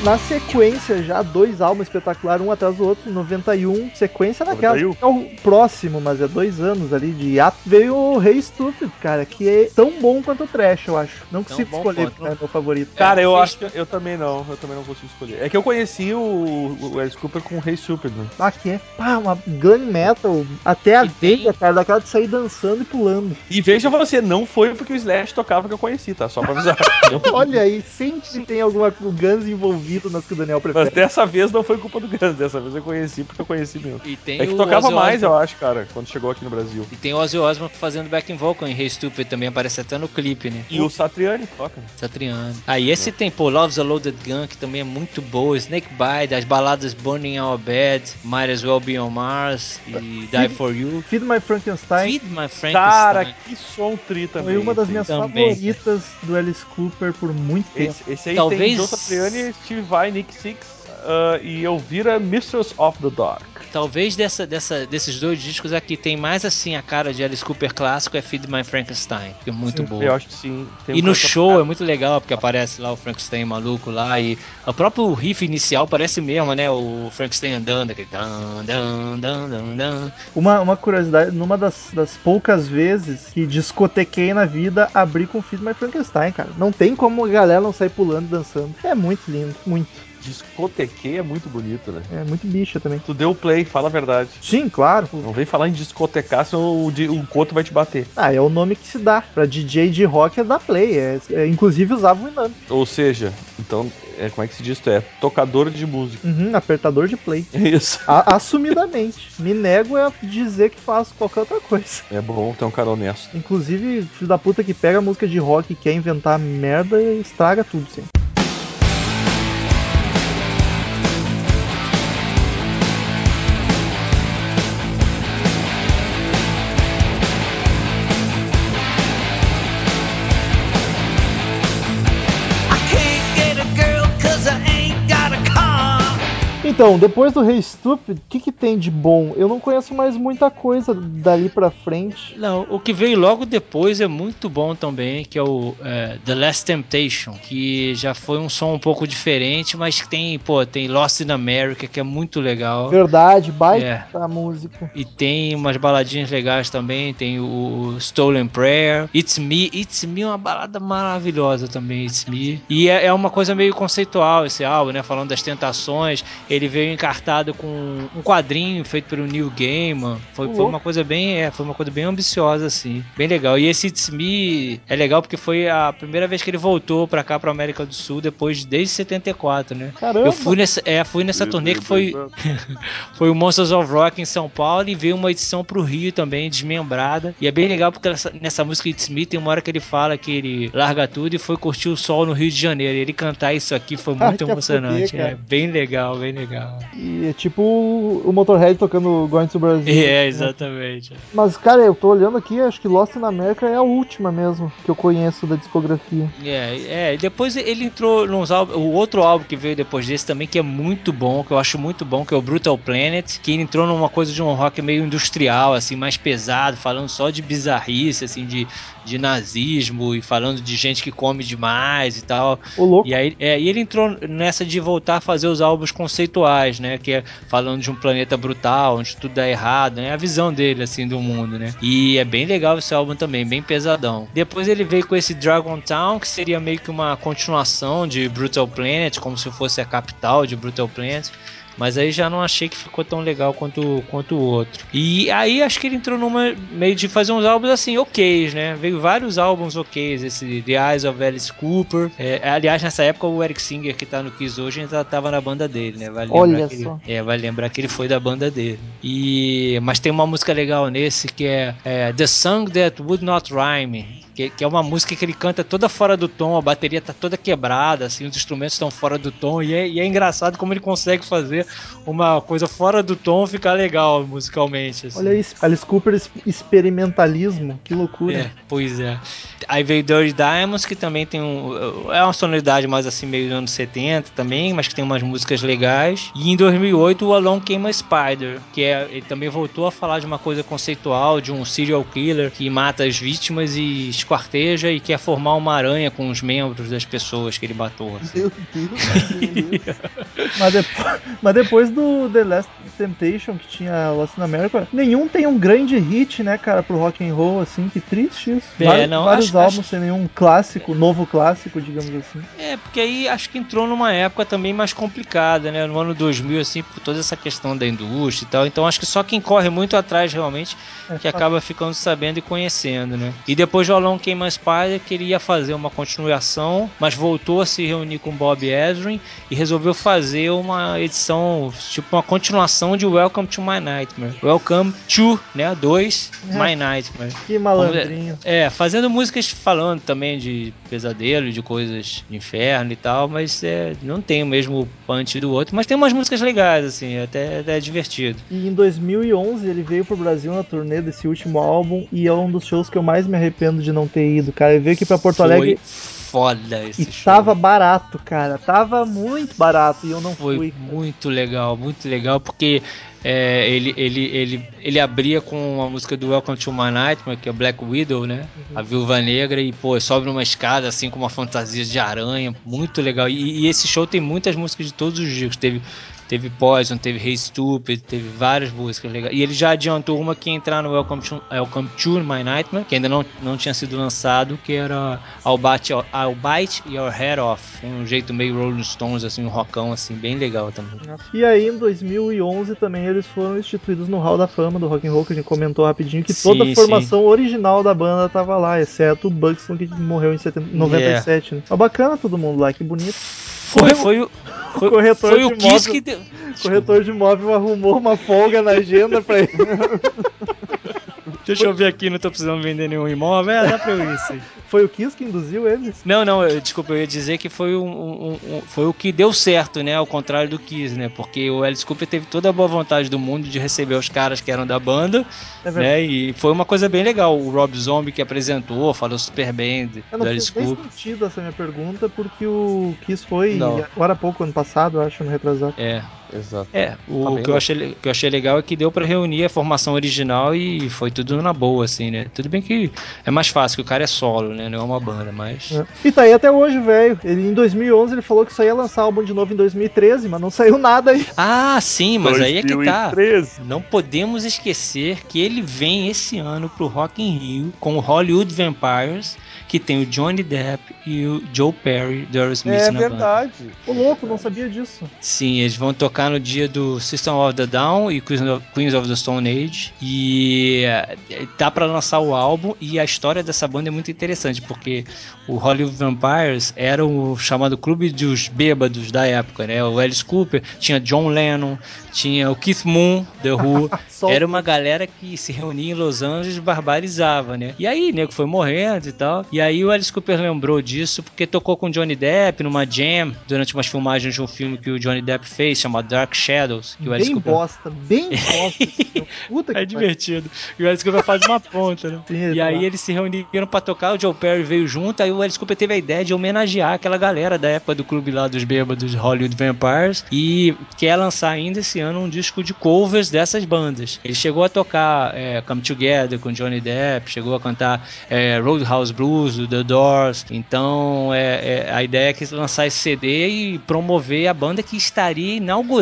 Na sequência, já dois álbuns espetaculares, um atrás do outro, em 91. Sequência naquela. 91? É o próximo, mas é dois anos ali de hiato. Veio o Rei Estúpido, cara, que é tão bom quanto o Trash, eu acho. Não consigo bom escolher, quanto. é meu favorito. Cara, eu fez- acho que eu também não, eu também não consigo escolher. É que eu conheci o, o Alice Cooper com o Rei Stupid, né? Aqui é pá, uma glam metal, até a E tem- veia, cara, daquela de sair dançando e pulando. E veja você, não foi porque o Slash tocava que eu conheci, tá? Só pra avisar. Olha aí, sempre tem alguma o Guns envolvido. Nas que o Daniel Mas prefere. dessa vez não foi culpa do Guns, dessa vez eu conheci porque eu conheci mesmo. E tem É que tocava Ozzy mais, eu acho, cara, quando chegou aqui no Brasil. E tem o Ozzy Osbourne fazendo backing vocal em Hey Stupid também, aparece até no clipe, né? E o Satriani toca. Satriano. Aí esse tem, pô, Love's a Loaded Gun, que também é muito boa, Snake Bite, as baladas Burning Our Bed, Might As Well Be On Mars e Die For You. Feed My Frankenstein Feed My Frankenstein. Cara, que som tri também. foi uma das minhas Também. favoritas do Alice Cooper por muito tempo. Esse, esse aí Talvez- tem Joe Satriani, Steve Vai, Nick Six ah, e Elvira Mistress of the Dark. Talvez dessa, dessa, desses dois discos aqui tem mais assim a cara de Alice Cooper clássico é Feed My Frankenstein, que é muito boa. Eu acho que sim. Tem E um no show é muito legal, porque aparece lá o Frankenstein maluco lá e o próprio riff inicial parece mesmo, né? O Frankenstein andando, aquele dan, dan, dan, dan, dan. Uma, uma curiosidade, numa das, das poucas vezes que discotequei na vida, abri com Feed My Frankenstein, cara. Não tem como a galera não sair pulando e dançando. É muito lindo, muito. Discotequei é muito bonito, né? É muito bicha também. Tu deu play, fala a verdade. Sim, claro. Não vem falar em discotecar, senão o, o Coto vai te bater. Ah, é o nome que se dá. Pra DJ de rock é da Play. É, é- inclusive usava o Inami. Ou seja, então, é, como é que se diz? Tu é tocador de música. Uhum, apertador de play. É isso. A- assumidamente. Me nego a dizer que faço qualquer outra coisa. É bom ter um cara honesto. Inclusive, filho da puta que pega música de rock e quer inventar merda, estraga tudo, sim. Então, depois do Hey Stupid, o que, que tem de bom? Eu não conheço mais muita coisa dali pra frente. Não, o que veio logo depois é muito bom também, que é o é, The Last Temptation, que já foi um som um pouco diferente, mas que tem, pô, tem Lost in America, que é muito legal. Verdade, baita É. a música. E tem umas baladinhas legais também, tem o Stolen Prayer, It's Me, It's Me é uma balada maravilhosa também, It's Me. E é, é uma coisa meio conceitual esse álbum, né, falando das tentações, ele veio encartado com um quadrinho feito pelo Neil Gaiman, foi, foi uma coisa bem, é, foi uma coisa bem ambiciosa assim, bem legal. E esse It's Me é legal porque foi a primeira vez que ele voltou pra cá, pra América do Sul, depois desde 74, né. Caramba! Eu fui nessa, é, fui nessa turnê que foi foi o Monsters of Rock em São Paulo e veio uma edição pro Rio também, desmembrada. E é bem legal porque nessa, nessa música It's Me tem uma hora que ele fala que ele larga tudo e foi curtir o sol no Rio de Janeiro. E ele cantar isso aqui foi muito emocionante. é bem legal, bem legal. E é tipo o Motorhead tocando Going to Brasil. É, exatamente. Mas, cara, eu tô olhando aqui, acho que Lost in America é a última mesmo que eu conheço da discografia. É, é, e depois ele entrou nos álbuns, o outro álbum que veio depois desse também, que é muito bom, que eu acho muito bom, que é o Brutal Planet, que ele entrou numa coisa de um rock meio industrial, assim, mais pesado, falando só de bizarrice, assim, de, de nazismo e falando de gente que come demais e tal. Ô, louco. E aí é, e ele entrou nessa de voltar a fazer os álbuns conceituais, né? Que é falando de um planeta brutal, onde tudo dá errado, né? A visão dele, assim, do mundo, né? E é bem legal esse álbum também, bem pesadão. Depois ele veio com esse Dragon Town, que seria meio que uma continuação de Brutal Planet, como se fosse a capital de Brutal Planet. Mas aí já não achei que ficou tão legal quanto, quanto o outro. E aí acho que ele entrou numa meio de fazer uns álbuns assim, ok, né? Veio vários álbuns ok, esse The Eyes of Alice Cooper. É, aliás, nessa época o Eric Singer, que tá no Kiss hoje, ainda tava na banda dele, né? Vale Olha só. Ele, é, vale lembrar que ele foi da banda dele. E, mas tem uma música legal nesse que é, é The Song That Would Not Rhyme. Que, que é uma música que ele canta toda fora do tom, a bateria tá toda quebrada, assim, os instrumentos estão fora do tom, e é, e é engraçado como ele consegue fazer uma coisa fora do tom ficar legal musicalmente. assim. Olha isso, Alice Cooper experimentalismo, que loucura. É, pois é. Aí veio Dirty Diamonds, que também tem um. É uma sonoridade mais assim, meio dos anos 70 também, mas que tem umas músicas legais. E em 2008, o Along Came a Spider, que é, ele também voltou a falar de uma coisa conceitual, de um serial killer que mata as vítimas e esquarteja e quer formar uma aranha com os membros das pessoas que ele matou. assim. Meu Deus, meu Deus. mas, depois, mas depois do The Last Temptation, que tinha Lost in America, nenhum tem um grande hit, né, cara, pro rock and roll, assim, que triste isso. É, vários não, vários acho- álbuns acho- sem nenhum clássico, novo clássico, digamos assim. É, porque aí acho que entrou numa época também mais complicada, né? No ano 2000, assim, por toda essa questão da indústria e tal. Então acho que só quem corre muito atrás realmente que acaba ficando sabendo e conhecendo, né? E depois do Along John Cayman Spider queria fazer uma continuação, mas voltou a se reunir com Bob Ezrin e resolveu fazer uma edição, tipo uma continuação de Welcome to My Nightmare. Welcome to, né, 2, É. My Nightmare. Que malandrinho. É, fazendo músicas falando também de pesadelo, de coisas de inferno e tal, mas é, não tem o mesmo punch do outro, mas tem umas músicas legais, assim, até, até é divertido. E em 2011 ele veio pro Brasil na turnê desse último álbum e é um dos shows que eu mais me arrependo de não ter ido, cara. Ele veio aqui pra Porto Alegre Foi foda esse e show. tava barato, cara. Tava muito barato e eu não Foi fui. muito legal, muito legal, porque é, ele, ele, ele, ele abria com a música do Welcome to My Nightmare, que é Black Widow, né? A Viúva Negra, e pô, sobe numa escada assim com uma fantasia de aranha, muito legal. E, e esse show tem muitas músicas de todos os discos. Teve, teve Poison, teve Hey Stupid, teve várias músicas legais. E ele já adiantou uma que ia entrar no Welcome to, Welcome to My Nightmare, que ainda não, não tinha sido lançado, que era I'll Bite, Your- I'll Bite Your Head Off. Um jeito meio Rolling Stones, assim, um rockão assim, bem legal também. E aí em 2011 também eles foram instituídos no Hall da Fama do Rock and Roll, que a gente comentou rapidinho que toda Sim, a formação original da banda tava lá, exceto o Buxton que morreu em 70, 97, né? Mas bacana todo mundo lá, que bonito. Foi, foi, o, foi, corretor foi de o Kiss que deu. Corretor de imóvel arrumou uma folga na agenda pra ele. Deixa eu ver aqui, não tô precisando vender nenhum imóvel. É, dá pra eu ir, sim. Foi o Kiss que induziu eles? Não, não, eu- desculpa, eu ia dizer que foi, um, um- um- foi o que deu certo, né? Ao contrário do Kiss, né? Porque o Alice Cooper teve toda a boa vontade do mundo de receber os caras que eram da banda, É verdade. né? E foi uma coisa bem legal. O Rob Zombie que apresentou, falou super bem de- Eu do não Alice Cooper. sentido essa minha pergunta, porque o Kiss foi Não. agora há pouco, ano passado, eu acho, no retrasado. É, Exato. é. O Tá bem que, eu achei, que eu achei legal é que deu pra reunir a formação original e foi tudo na boa, assim, né? Tudo bem que é mais fácil, que o cara é solo, né? Não é uma banda, mas. É. E tá aí até hoje, velho. Ele em 2011 ele falou que só ia lançar álbum de novo em 2013, mas não saiu nada aí. Ah, sim, mas aí é que tá. 2013. Não podemos esquecer que ele vem esse ano pro Rock in Rio com o Hollywood Vampires, que tem o Johnny Depp e o Joe Perry do Aerosmith É na banda. verdade. Ô louco, não sabia disso. Sim, eles vão tocar no dia do System of the Down e Queens of, the Stone Age. E eh, tá pra lançar o álbum. E a história dessa banda é muito interessante, porque o Hollywood Vampires era o chamado clube dos bêbados da época, né? O Alice Cooper, tinha John Lennon, tinha o Keith Moon, The Who. Era uma galera que se reunia em Los Angeles e barbarizava, né? E aí, nego foi morrendo e tal. E aí o Alice Cooper lembrou disso porque tocou com o Johnny Depp numa jam durante umas filmagens de um filme que o Johnny Depp fez, chamado Dark Shadows. Que o bem Cooper... bosta, bem bosta. Puta que É divertido. E o Alice Cooper faz uma ponta, né? Sim, E aí eles se reuniram pra tocar, o Joe Perry veio junto, aí o Alice Cooper teve a ideia de homenagear aquela galera da época do clube lá dos bêbados Hollywood Vampires e quer lançar ainda esse ano um disco de covers dessas bandas. Ele chegou a tocar é, Come Together com Johnny Depp, chegou a cantar é, Roadhouse Blues do The Doors. Então é, é, a ideia é que lançar esse CD e promover a banda que estaria inaugurando,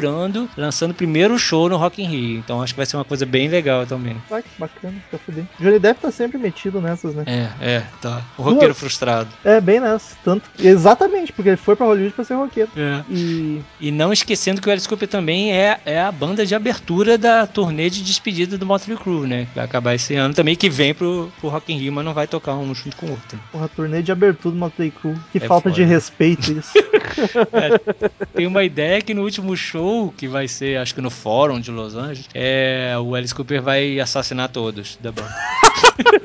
lançando o primeiro show no Rock in Rio. Então acho que vai ser uma coisa bem legal também. Vai, que bacana, fica fudendo. Johnny Depp tá sempre metido nessas, né? É, é, tá. O roqueiro Duas- frustrado. É, bem nessa. Tanto, exatamente, porque ele foi pra Hollywood pra ser roqueiro. É. E E não esquecendo que o Alice Cooper também é, é a banda de abertura da turnê de despedida do Motley Crue, né? Vai acabar esse ano também, que vem pro, pro Rock in Rio, mas não vai tocar um junto com o outro. porra, turnê de abertura do Motley Crue. Que É falta de foda. respeito isso. Tem uma ideia que no último show, que vai ser, acho que no Fórum de Los Angeles, é, o Alice Cooper vai assassinar todos da banda.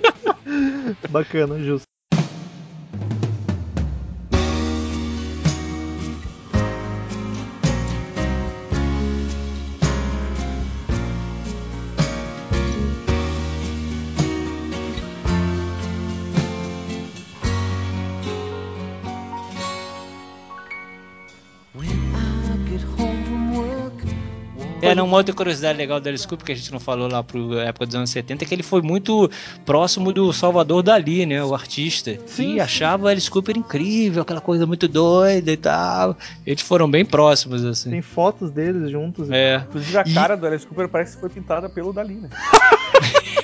Bacana, justo. É, não, uma outra curiosidade legal do Alice Cooper que a gente não falou lá pro época dos anos 70 é que ele foi muito próximo do Salvador Dali, né? O artista. Sim, e achava o Alice Cooper incrível, aquela coisa muito doida e tal. Eles foram bem próximos, assim. Tem fotos deles juntos. É. Inclusive a E- cara do Alice Cooper parece que foi pintada pelo Dali, né?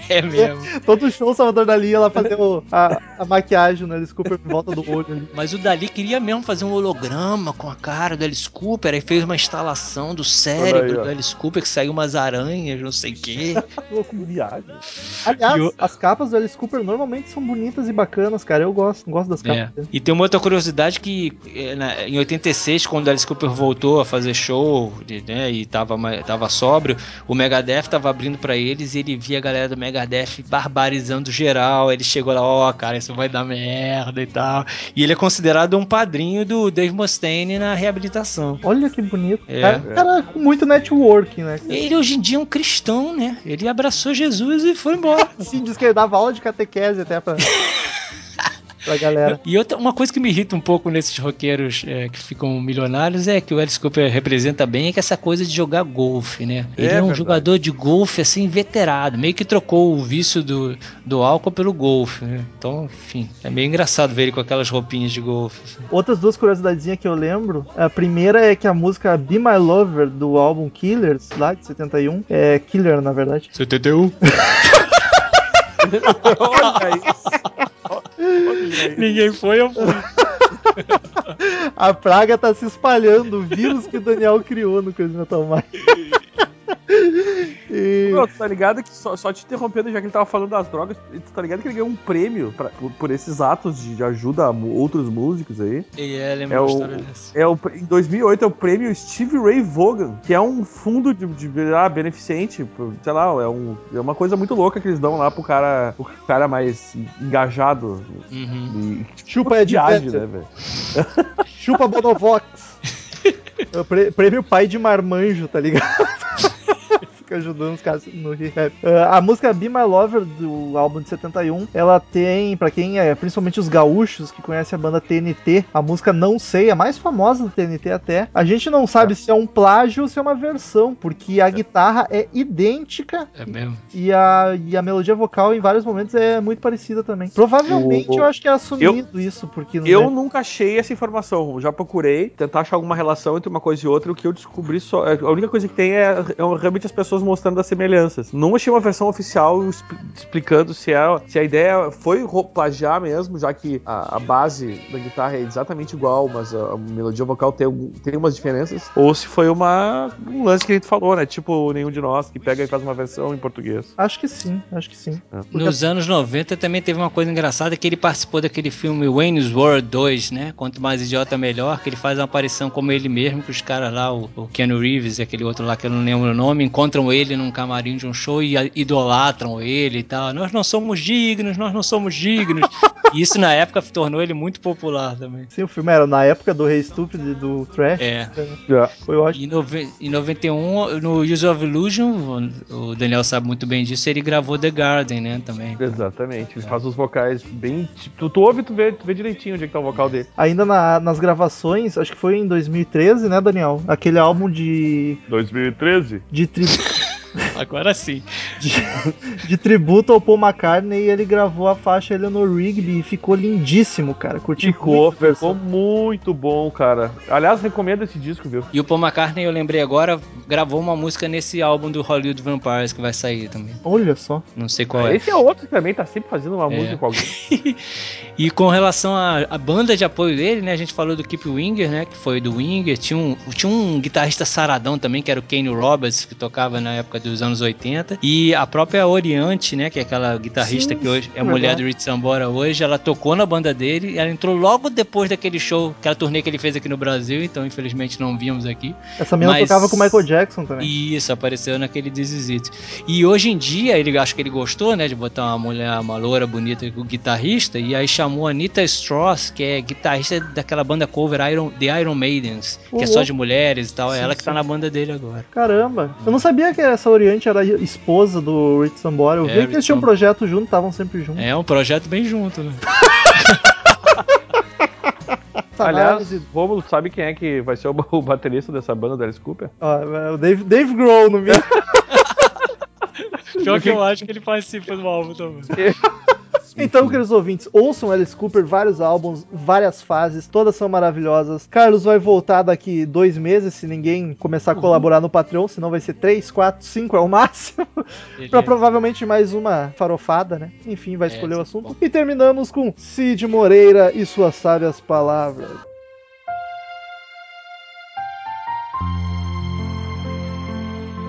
É mesmo. Todo show o Salvador Dali ia lá fazer a, a maquiagem no Alice Cooper em volta do olho ali. Mas o Dali queria mesmo fazer um holograma com a cara do Alice Cooper, aí fez uma instalação do cérebro aí, do Alice Cooper, que saiu umas aranhas, não sei o quê. Louco, viagem. Aliás, E o- as capas do Alice Cooper normalmente são bonitas e bacanas, cara. Eu gosto, gosto das É. capas. dele. E tem uma outra curiosidade que eh, na- em 86, quando o Alice Cooper voltou a fazer show, né, e tava, tava sóbrio, o Megadeth tava abrindo pra eles e ele via a galera do Megadeth barbarizando geral. Ele chegou lá, ó, cara, isso vai dar merda e tal. E ele é considerado um padrinho do Dave Mustaine na reabilitação. Olha que bonito. É. cara, cara com muito né? Ele hoje em dia é um cristão, né? Ele abraçou Jesus e foi embora. Sim, diz que ele dava aula de catequese até pra, pra galera. E outra, uma coisa que me irrita um pouco nesses roqueiros é, que ficam milionários é que o Alice Cooper representa bem é que essa coisa de jogar golfe, né? Ele é, um verdade. jogador de golfe assim veterado, meio que trocou o vício do, do álcool pelo golfe, né? Então, enfim, é meio engraçado ver ele com aquelas roupinhas de golfe. assim. Outras duas curiosidades que eu lembro. A primeira é que a música Be My Lover do álbum Killers, lá de 71, é Killer na verdade. 71. Olha isso. Ninguém foi, eu fui. A praga tá se espalhando, o vírus que o Daniel criou no Crazy Metal Mind. E- Meu, tu tá ligado que só, só te interrompendo, já que ele tava falando das drogas, tu tá ligado que ele ganhou um prêmio pra- por, por esses atos de, de ajuda a outros músicos aí? E é, É lembrou a o, é o, em 2008 é o prêmio Steve Ray Vaughan, que é um fundo de, de ah, beneficente, sei lá, é, um, é uma coisa muito louca que eles dão lá pro cara, pro cara mais engajado Uhum. e Chupa Ed viagem, Vedder. né, velho? Chupa Bonovox. É prêmio pai de marmanjo, tá ligado? Fica ajudando os caras no rehab. Ah, a música Be My Lover do álbum de 71, ela tem, pra quem é, principalmente os gaúchos que conhecem a banda TNT, a música Não Sei, a mais famosa do TNT até. A gente não sabe se é um plágio ou se é uma versão, porque a guitarra é idêntica É mesmo. e a, e a melodia vocal em vários momentos é muito parecida também. Provavelmente O- eu acho que é assumido isso, porque não Eu é- nunca achei essa informação. Já procurei tentar achar alguma relação entre uma coisa e outra. O que eu descobri só. A única coisa que tem é, é realmente as pessoas mostrando as semelhanças. Não achei uma versão oficial expl- explicando se, é, se a ideia foi plagiar mesmo, já que a, a base da guitarra é exatamente igual, mas a, a melodia vocal tem, tem umas diferenças. Ou se foi uma, um lance que a gente falou, né? Tipo nenhum de nós que pega e faz uma versão em português. Acho que sim, acho que sim. Porque Nos anos 90 também teve uma coisa engraçada que ele participou daquele filme Wayne's World 2, né? Quanto mais idiota melhor, que ele faz uma aparição como ele mesmo, que os caras lá, o, o Keanu Reeves e aquele outro lá que eu não lembro o nome, encontram ele num camarim de um show e a- idolatram ele e tal. Nós não somos dignos, nós não somos dignos. e isso na época tornou ele muito popular também. Sim, o filme era na época do Rei Estúpido e do Trash. É. Foi ótimo. Em 91, no Use of Illusion, o Daniel sabe muito bem disso, ele gravou The Garden, né, também. Exatamente. Ele faz os vocais bem. Tu, tu ouve, tu vê, tu vê direitinho onde é que tá o vocal dele. Ainda na- nas gravações, acho que foi em 2013, né, Daniel? Aquele álbum de. 2013? de, tri- Agora sim. de tributo ao Paul McCartney e ele gravou a faixa Eleanor Rigby e ficou lindíssimo, cara. Curti Ficou, muito ficou muito bom, cara. Aliás, recomendo esse disco, viu? E o Paul McCartney, eu lembrei agora, gravou uma música nesse álbum do Hollywood Vampires que vai sair também. Olha só. Não sei qual é. Esse é outro que também tá sempre fazendo uma É. música com alguém. E com relação à, à banda de apoio dele, né? A gente falou do Keep Winger, né? Que foi do Winger. Tinha um, tinha um guitarrista saradão também, que era o Kane Roberts, que tocava na época dos anos 80. E a própria Oriente, né? Que é aquela guitarrista Sim, que hoje é mulher do Rich Sambora hoje. Ela tocou na banda dele. Ela entrou logo depois daquele show, aquela turnê que ele fez aqui no Brasil. Então, infelizmente, não vimos aqui. Essa menina Mas- tocava com o Michael Jackson também. Isso, apareceu naquele This Is It. E hoje em dia, ele acho que ele gostou, né, de botar uma mulher, uma loura bonita com guitarrista, e aí chamou a Anita Strauss, que é guitarrista daquela banda cover Iron, The Iron Maidens, que Ô, é só de mulheres e tal, é Sim, ela que tá sim. na banda dele agora. Caramba. Eu não sabia que essa Oriente era esposa do Rich Sambora. Eu É, vi que eles tinham um projeto junto, estavam sempre juntos. É um projeto bem junto, né? Aliás, Romulo, sabe quem é que vai ser o, baterista dessa banda do Alice Cooper? ó, é o Dave, Dave Grohl no vídeo. Pior que eu acho que ele participa do álbum também. Então, queridos ouvintes, ouçam Alice Cooper, vários álbuns, várias fases, todas são maravilhosas. Carlos vai voltar daqui dois meses, se ninguém começar a Uhum. colaborar no Patreon, senão vai ser três, quatro, cinco é o máximo. pra provavelmente mais uma farofada, né? Enfim, vai É, escolher o sim, assunto. bom. E terminamos com Cid Moreira e suas sábias palavras.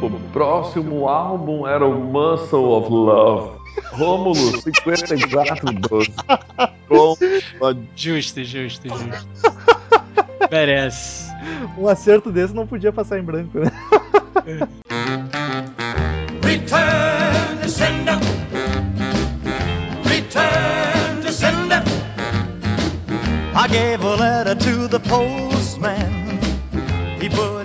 O próximo álbum era o Muscle of Love. Rômulo 54 12. Com a Justo, justo, justo. Merece. Um acerto desse não podia passar em branco, né? Return to sender. Return to sender. I gave a letter to the postman. He put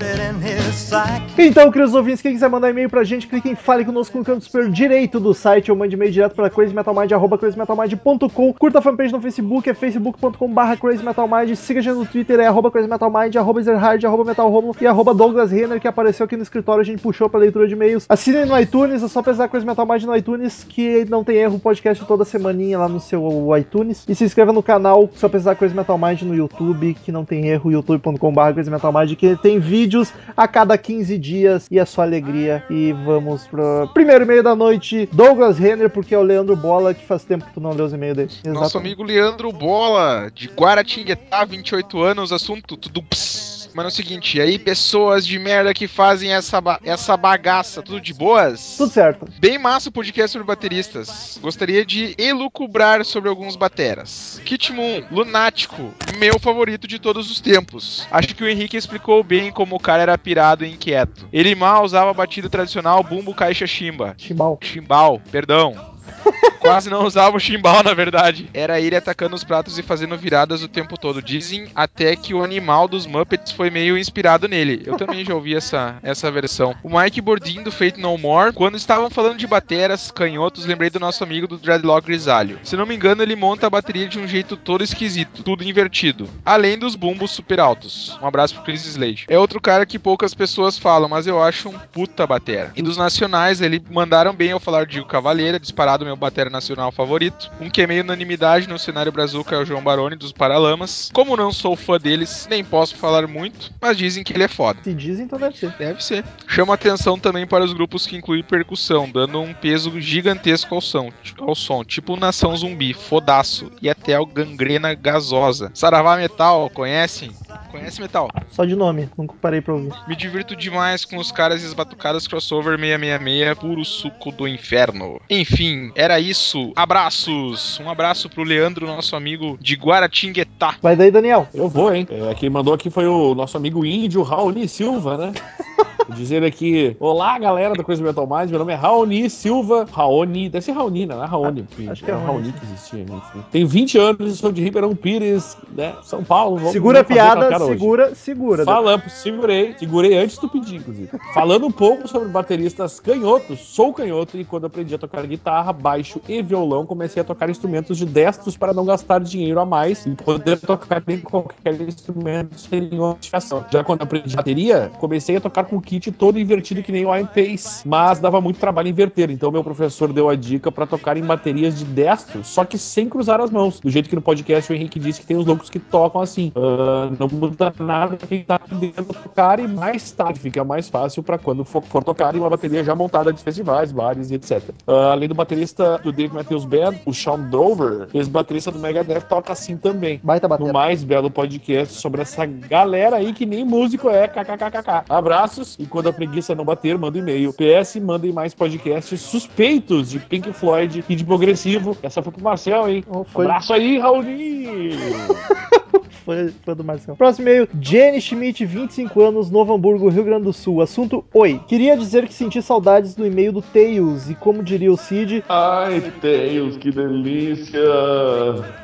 Então, queridos ouvintes, quem quiser mandar e-mail pra gente, clique em Fale Conosco no canto superior direito do site ou mande e-mail direto para crazymetalmind, arroba crazymetalmind.com. Curta a fanpage no Facebook, é facebook.com barra crazymetalmind. Siga a gente no Twitter, é arroba crazymetalmind, arroba zerhard, arroba e arroba Douglas Renner, que apareceu aqui no escritório, a gente puxou pra leitura de e-mails. Assinem no iTunes, é só pesar Crazy Metal Mind no iTunes, que não tem erro, podcast toda semaninha lá no seu iTunes. E se inscreva no canal, só pesar Crazy Metal Mind no YouTube, que não tem erro, youtube.com barra Crazy Metal Mind, que tem vídeos a cada 15 dias e é só alegria. E vamos pro primeiro e-mail da noite, Douglas Renner, porque é o Leandro Bola, que faz tempo que tu não leu os e-mails dele. Nosso Exatamente. amigo Leandro Bola, de Guaratinguetá, 28 anos, assunto tudo ps. Mas é o seguinte, aí pessoas de merda que fazem essa, ba- essa bagaça, tudo de boas? Tudo certo. Bem massa o podcast sobre bateristas. Gostaria de elucubrar sobre alguns bateras. Kit Moon, lunático, meu favorito de todos os tempos. Acho que o Henrique explicou bem como o cara era pirado e inquieto. Ele mal usava a batida tradicional bumbo caixa chimba. Chimbal. Chimbal, perdão. Quase não usava o chimbal, na verdade. Era ele atacando os pratos e fazendo viradas o tempo todo. Dizem até que o animal dos Muppets foi meio inspirado nele. Eu também já ouvi essa, essa versão. O Mike Bordin do Fate No More, quando estavam falando de bateras, canhotos, lembrei do nosso amigo do Dreadlock Grisalho. Se não me engano, ele monta a bateria de um jeito todo esquisito, tudo invertido. Além dos bumbos super altos. Um abraço pro Chris Slade. É outro cara que poucas pessoas falam, mas eu acho um puta batera. E dos nacionais, ele mandaram bem ao falar de O Cavaleira, disparado meu batera nacional favorito. Um que é meio unanimidade no cenário brazuca é o João Baroni dos Paralamas. Como não sou fã deles, nem posso falar muito, mas dizem que ele é foda. Se diz, então deve ser. Deve ser. Chama atenção também para os grupos que incluem percussão, dando um peso gigantesco ao som, ao som tipo Nação Zumbi, Fodaço e até o Gangrena Gasosa. Saravá Metal, conhecem? Conhece Metal? Só de nome, nunca parei pra ouvir. Me divirto demais com os caras e as batucadas crossover 666, puro suco do inferno. Enfim, era isso. Abraços! Um abraço pro Leandro, nosso amigo de Guaratinguetá. Vai daí, Daniel. Eu vou, hein? É, quem mandou aqui foi o nosso amigo índio Raoni Silva, né? Dizendo aqui, olá galera da Coisa Metal Mais, meu nome é Raoni Silva. Raoni, deve ser Raoni, né? Não é Raoni, porque acho que é era Raoni, Raoni que existia, enfim. Tenho 20 anos, sou de Ribeirão Pires, né? São Paulo. Vamos, segura a vamos piada, cara hoje. segura, segura. Falando, segurei, segurei antes do pedir, inclusive. Falando um pouco sobre bateristas canhotos, sou canhoto e quando aprendi a tocar guitarra, baixo e violão, comecei a tocar instrumentos de destros para não gastar dinheiro a mais e poder tocar em qualquer instrumento sem nenhuma modificação. Já quando aprendi bateria, comecei a tocar com o kit todo invertido que nem o Iron Pace, mas dava muito trabalho inverter, então meu professor deu a dica para tocar em baterias de destros, só que sem cruzar as mãos. Do jeito que no podcast o Henrique disse que tem os loucos que tocam assim. Ah, não muda nada quem tá aprendendo a tocar e mais tarde fica mais fácil para quando for, for tocar em uma bateria já montada de festivais, bares e etc. Ah, além do baterista do Dave Matthews Band, o Sean Dover, ex-baterista do Megadeth, toca assim também. Baita No batera. mais belo podcast sobre essa galera aí que nem músico é, kkkk. Abraços e quando a preguiça não bater, manda um e-mail. PS, mandem mais podcasts suspeitos de Pink Floyd e de progressivo. Essa foi pro Marcel, hein? Oh, foi, Abraço aí, Raulinho! foi, foi do Marcelo. Próximo e-mail, Jenny Schmidt, 25 anos, Novo Hamburgo, Rio Grande do Sul. Assunto: Oi. Queria dizer que senti saudades do e-mail do Tails e, como diria o Cid, Ai, Deus, que delícia!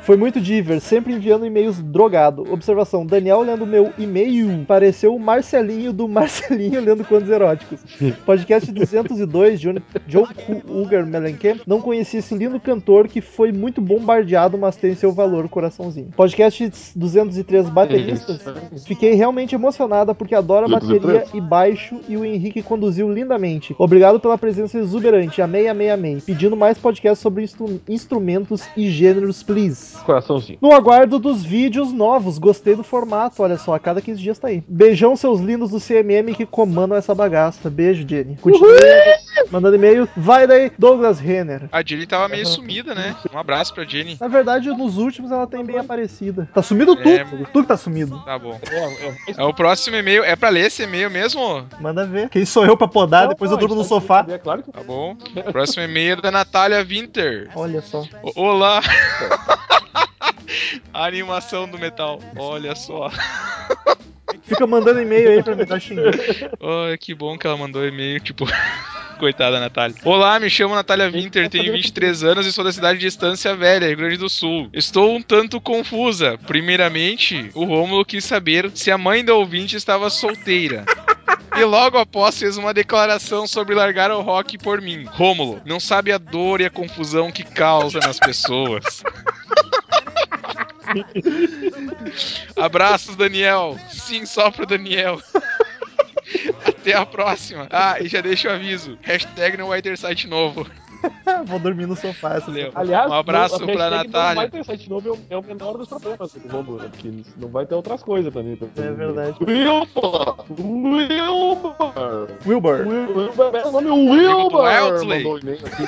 foi muito diver, sempre enviando e-mails drogado. Observação: Daniel lendo meu e-mail pareceu o Marcelinho do Marcelinho lendo contos eróticos. Podcast 202, John, John Uger Mellencamp. Não conhecia esse lindo cantor que foi muito bombardeado, mas tem seu valor, coraçãozinho. Podcast 203. 203 bateristas, fiquei realmente emocionada porque adoro a bateria 203? e baixo e o Henrique conduziu lindamente. Obrigado pela presença exuberante. Amei, amei, amei. Pedindo mais podcasts sobre instru- instrumentos e gêneros, please. Coraçãozinho. No aguardo dos vídeos novos, gostei do formato, olha só, a cada 15 dias tá aí. Beijão, seus lindos do CMM que comandam essa bagaça. Beijo, Jenny. Continue mandando e-mail. Vai daí, Douglas Renner. A Jenny tava meio sumida, né? Um abraço pra Jenny. Na verdade, nos últimos ela tem bem aparecida. Tá sumido tu, É. tu que tá sumido. Tá bom. É, É o próximo e-mail. É pra ler esse e-mail mesmo? Manda ver. Quem sou eu pra podar? Depois eu durmo no sofá. É claro que Tá bom. Próximo e-mail é da Natália Winter. Olha só. O- Olá. A animação do metal. Olha só. Fica mandando e-mail aí pra me dar xingando. Ai, que bom que ela mandou e-mail, tipo. Coitada, Natália. Olá, me chamo Natália Winter, tenho 23 anos e sou da cidade de Estância Velha, Rio Grande do Sul. Estou um tanto confusa. Primeiramente, o Rômulo quis saber se a mãe da ouvinte estava solteira. E logo após fez uma declaração sobre largar o rock por mim. Rômulo, não sabe a dor e a confusão que causa nas pessoas. Abraços, Daniel. Sim, só pro Daniel. Até a próxima. Ah, e já deixa o aviso. Hashtag ter site novo. Vou dormir no sofá essa. Aliás, Um abraço a pra Natália. Não vai ter site novo, é o- é o menor dos problemas né? Porque não vai ter outras coisas também. É verdade. Wilbur! Wilbur! Wilbur. Wilbur, é o nome Wilbur! Aqui.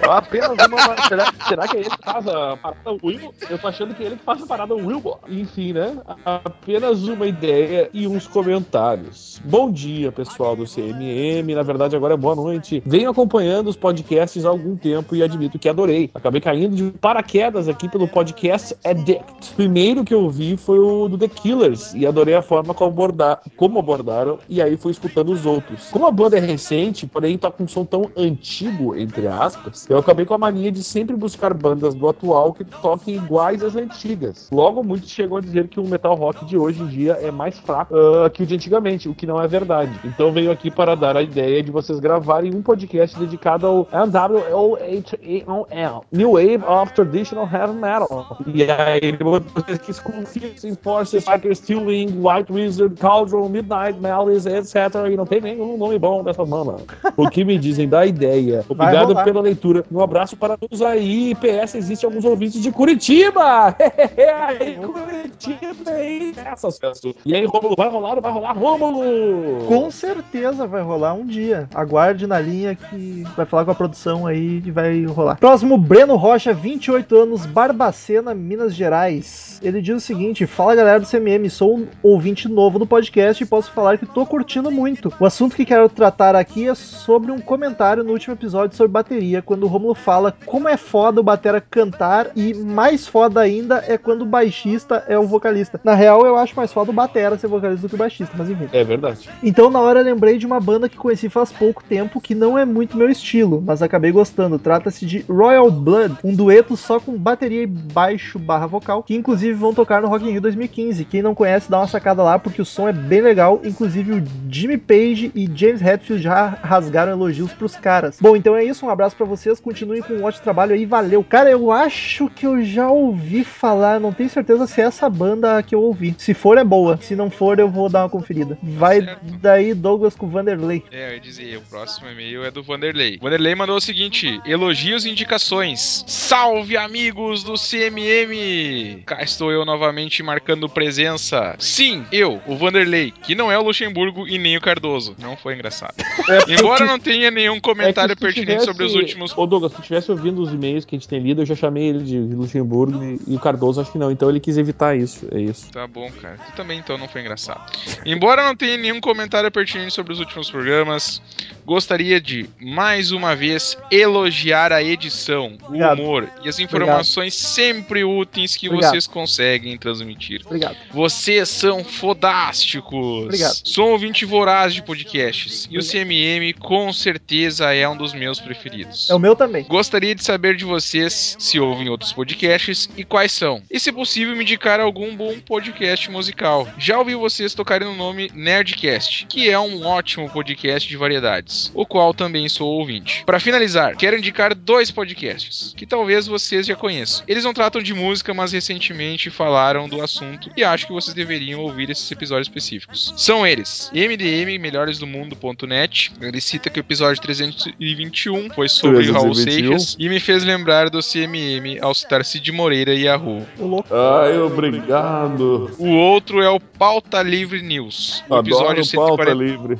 Apenas uma. Será, será que é ele que faz a parada Wilbur? Eu tô achando que é ele que faz a parada Wilbur. Enfim, né? Apenas uma ideia e uns comentários. Bom dia, pessoal do CMM. Na verdade, agora é boa noite. Venho acompanhando os podcasts há algum tempo e admito que adorei. Acabei caindo de paraquedas aqui pelo podcast Addict. O primeiro que eu vi foi o do The Killers e adorei a forma como, abordar, como abordaram. E aí fui escutando os outros. Como a banda é recente, porém tá com um som tão antigo, entre aspas, eu acabei com a mania de sempre buscar bandas do atual que toquem iguais às antigas. Logo, muitos chegam a dizer que o metal rock de hoje em dia é mais fraco ah, que o de antigamente, o que não é verdade. Então venho aqui para dar a ideia de vocês gravarem um podcast dedicado ao NWOHEOL, New Wave of Traditional Heavy Metal. E aí vocês que Confusing Forces, Fighter Stealing, White Wizard, Cauldron, Midnight Malice, etc. E não tem nenhum nome bom dessa banda. O que me dizem da ideia? Obrigado pela leitura. Um abraço para todos aí. PS, existe alguns ouvintes de Curitiba. aí, Curitiba aí. Essas pessoas. E aí, Rômulo, vai rolar ou vai rolar, Rômulo? Com certeza vai rolar um dia. Aguarde na linha que vai falar com a produção aí e vai rolar. Próximo, Breno Rocha, 28 anos, Barbacena, Minas Gerais. Ele diz o seguinte: Fala galera do CMM, sou um ouvinte novo do podcast e posso falar que tô curtindo muito. O assunto que quero tratar aqui é sobre um comentário no último episódio sobre bateria, quando o Romulo fala como é foda o batera cantar e mais foda ainda é quando o baixista é o vocalista. Na real, eu acho mais foda o batera ser vocalista do que o baixista, mas enfim. É verdade. Então, na hora, lembrei de uma banda que conheci faz pouco tempo que não é muito meu estilo, mas acabei gostando. Trata-se de Royal Blood, um dueto só com bateria e baixo barra vocal, que inclusive vão tocar no Rock in Rio 2015. Quem não conhece, dá uma sacada lá, porque o som é bem legal. Inclusive, o Jimmy Page e James Hetfield já rasgaram elogios pros caras. Bom, então é isso. Um abraço pra vocês. Continuem com um ótimo trabalho aí. Valeu. Cara, eu acho que eu já ouvi falar, não tenho certeza se é essa banda que eu ouvi. Se for, é boa. Se não for, eu vou dar uma conferida. Vai Certo. daí, Douglas com Vanderlei. É, eu ia dizer, o próximo e-mail é do Vanderlei. Vanderlei mandou o seguinte: elogios e indicações. Salve, amigos do CMM! Cá estou eu novamente marcando presença. Sim, eu, o Vanderlei, que não é o Luxemburgo e nem o Cardoso. Não foi engraçado. Embora não tenha nenhum comentário É que se pertinente tivesse- sobre os últimos. Ô Douglas, se tivesse ouvindo os e-mails que a gente tem lido, eu já chamei ele de Luxemburgo e, e o Cardoso acho que não. Então ele quis evitar isso. É isso. Tá bom, cara. Tu também então não foi engraçado. Embora não tenha nenhum comentário pertinente sobre os últimos programas, gostaria de, mais uma vez, elogiar a edição, o Obrigado. humor e as informações sempre úteis que Obrigado. vocês conseguem transmitir. Obrigado. Vocês são fodásticos. Obrigado. Sou um ouvinte voraz de podcasts e o CMM com certeza é um dos meus preferidos. É o meu também. Gostaria de saber de vocês se ouvem outros podcasts e quais são. E se possível, me indicar algum bom podcast musical. Já ouvi vocês tocarem no nome Nerdcast, que é um ótimo podcast de variedades, o qual também sou ouvinte. Para finalizar, quero indicar dois podcasts que talvez vocês já conheçam. Eles não tratam de música, mas recentemente falaram do assunto e acho que vocês deveriam ouvir esses episódios específicos. São eles: MDM Melhores do Mundo.net. Ele cita que o episódio 321 foi sobre Raul 321? Seixas e me fez lembrar do CMM ao citar Cid Moreira e Yahoo. Ai, obrigado. O outro é o Pauta Livre News. O episódio, Adoro pauta 140 livre.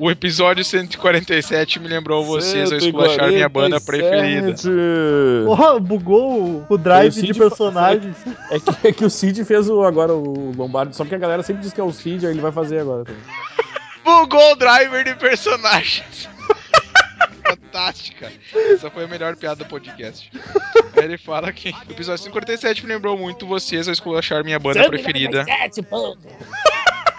O episódio 147 me lembrou vocês a esculachar minha banda preferida. 147. Porra, bugou o- o drive o de personagens. É que, é que o Cid fez o, agora o Lombardi, só que a galera sempre diz que é o Cid, aí ele vai fazer agora também. Bugou o driver de personagens. Fantástica. Essa foi a melhor piada do podcast. Aí ele fala que o episódio 147 me lembrou muito vocês a esculachar minha banda preferida.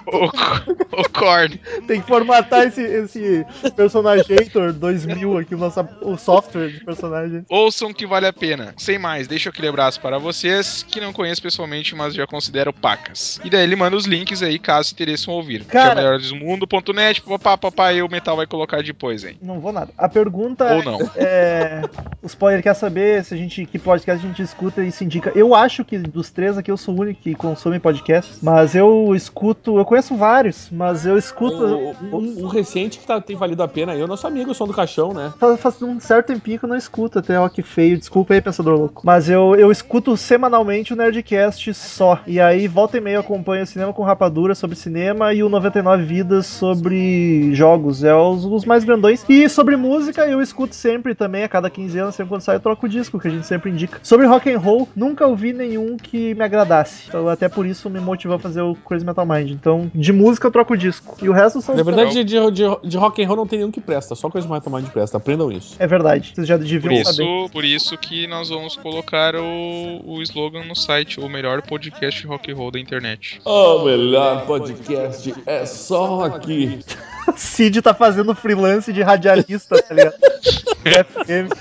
O, o Korn. Tem que formatar esse, esse Personageator 2000 aqui, o, nosso, o software de personagem. Ouçam que vale a pena. Sem mais, deixo aquele abraço para vocês, que não conheço pessoalmente, mas já considero pacas. E daí ele manda os links aí, caso interessem ouvir. Cara- Que é melhoresmundo.net, papá, papai, e o Metal vai colocar depois, hein. Não vou nada. A pergunta Ou não. é. O spoiler quer saber se a gente. Que podcast a gente escuta e se indica. Eu acho que dos três aqui eu sou o único que consome podcasts. Mas eu escuto. Eu conheço vários, mas eu escuto. O, recente que tá- tem valido a pena aí é o nosso amigo, o Som do Caixão, né? Faz, faz um certo tempinho que eu não escuto até rock feio. Desculpa aí, pensador louco. Mas eu, eu escuto semanalmente o Nerdcast só. E aí, volta e meia, eu acompanho o Cinema com Rapadura sobre cinema e o 99 Vidas sobre jogos. É os, os mais grandões. E sobre música, eu escuto sempre também, a cada 15 anos, sempre quando sai, eu troco o disco, que a gente sempre indica. Sobre rock and roll, nunca ouvi nenhum que me agradasse. Então, até por isso me motivou a fazer o Crazy Metal Mind. Então, de música, eu troco o disco. E o resto são Na os verdade, de, de, de rock and roll não tem nenhum que presta, só coisa mais tomar de presta. Aprendam isso. É verdade, vocês já Por deviam saber. isso, por isso que nós vamos colocar o, o slogan no site, o melhor podcast rock and roll da internet. O melhor podcast é só aqui. Cid tá fazendo freelance de radialista, tá ligado? FM.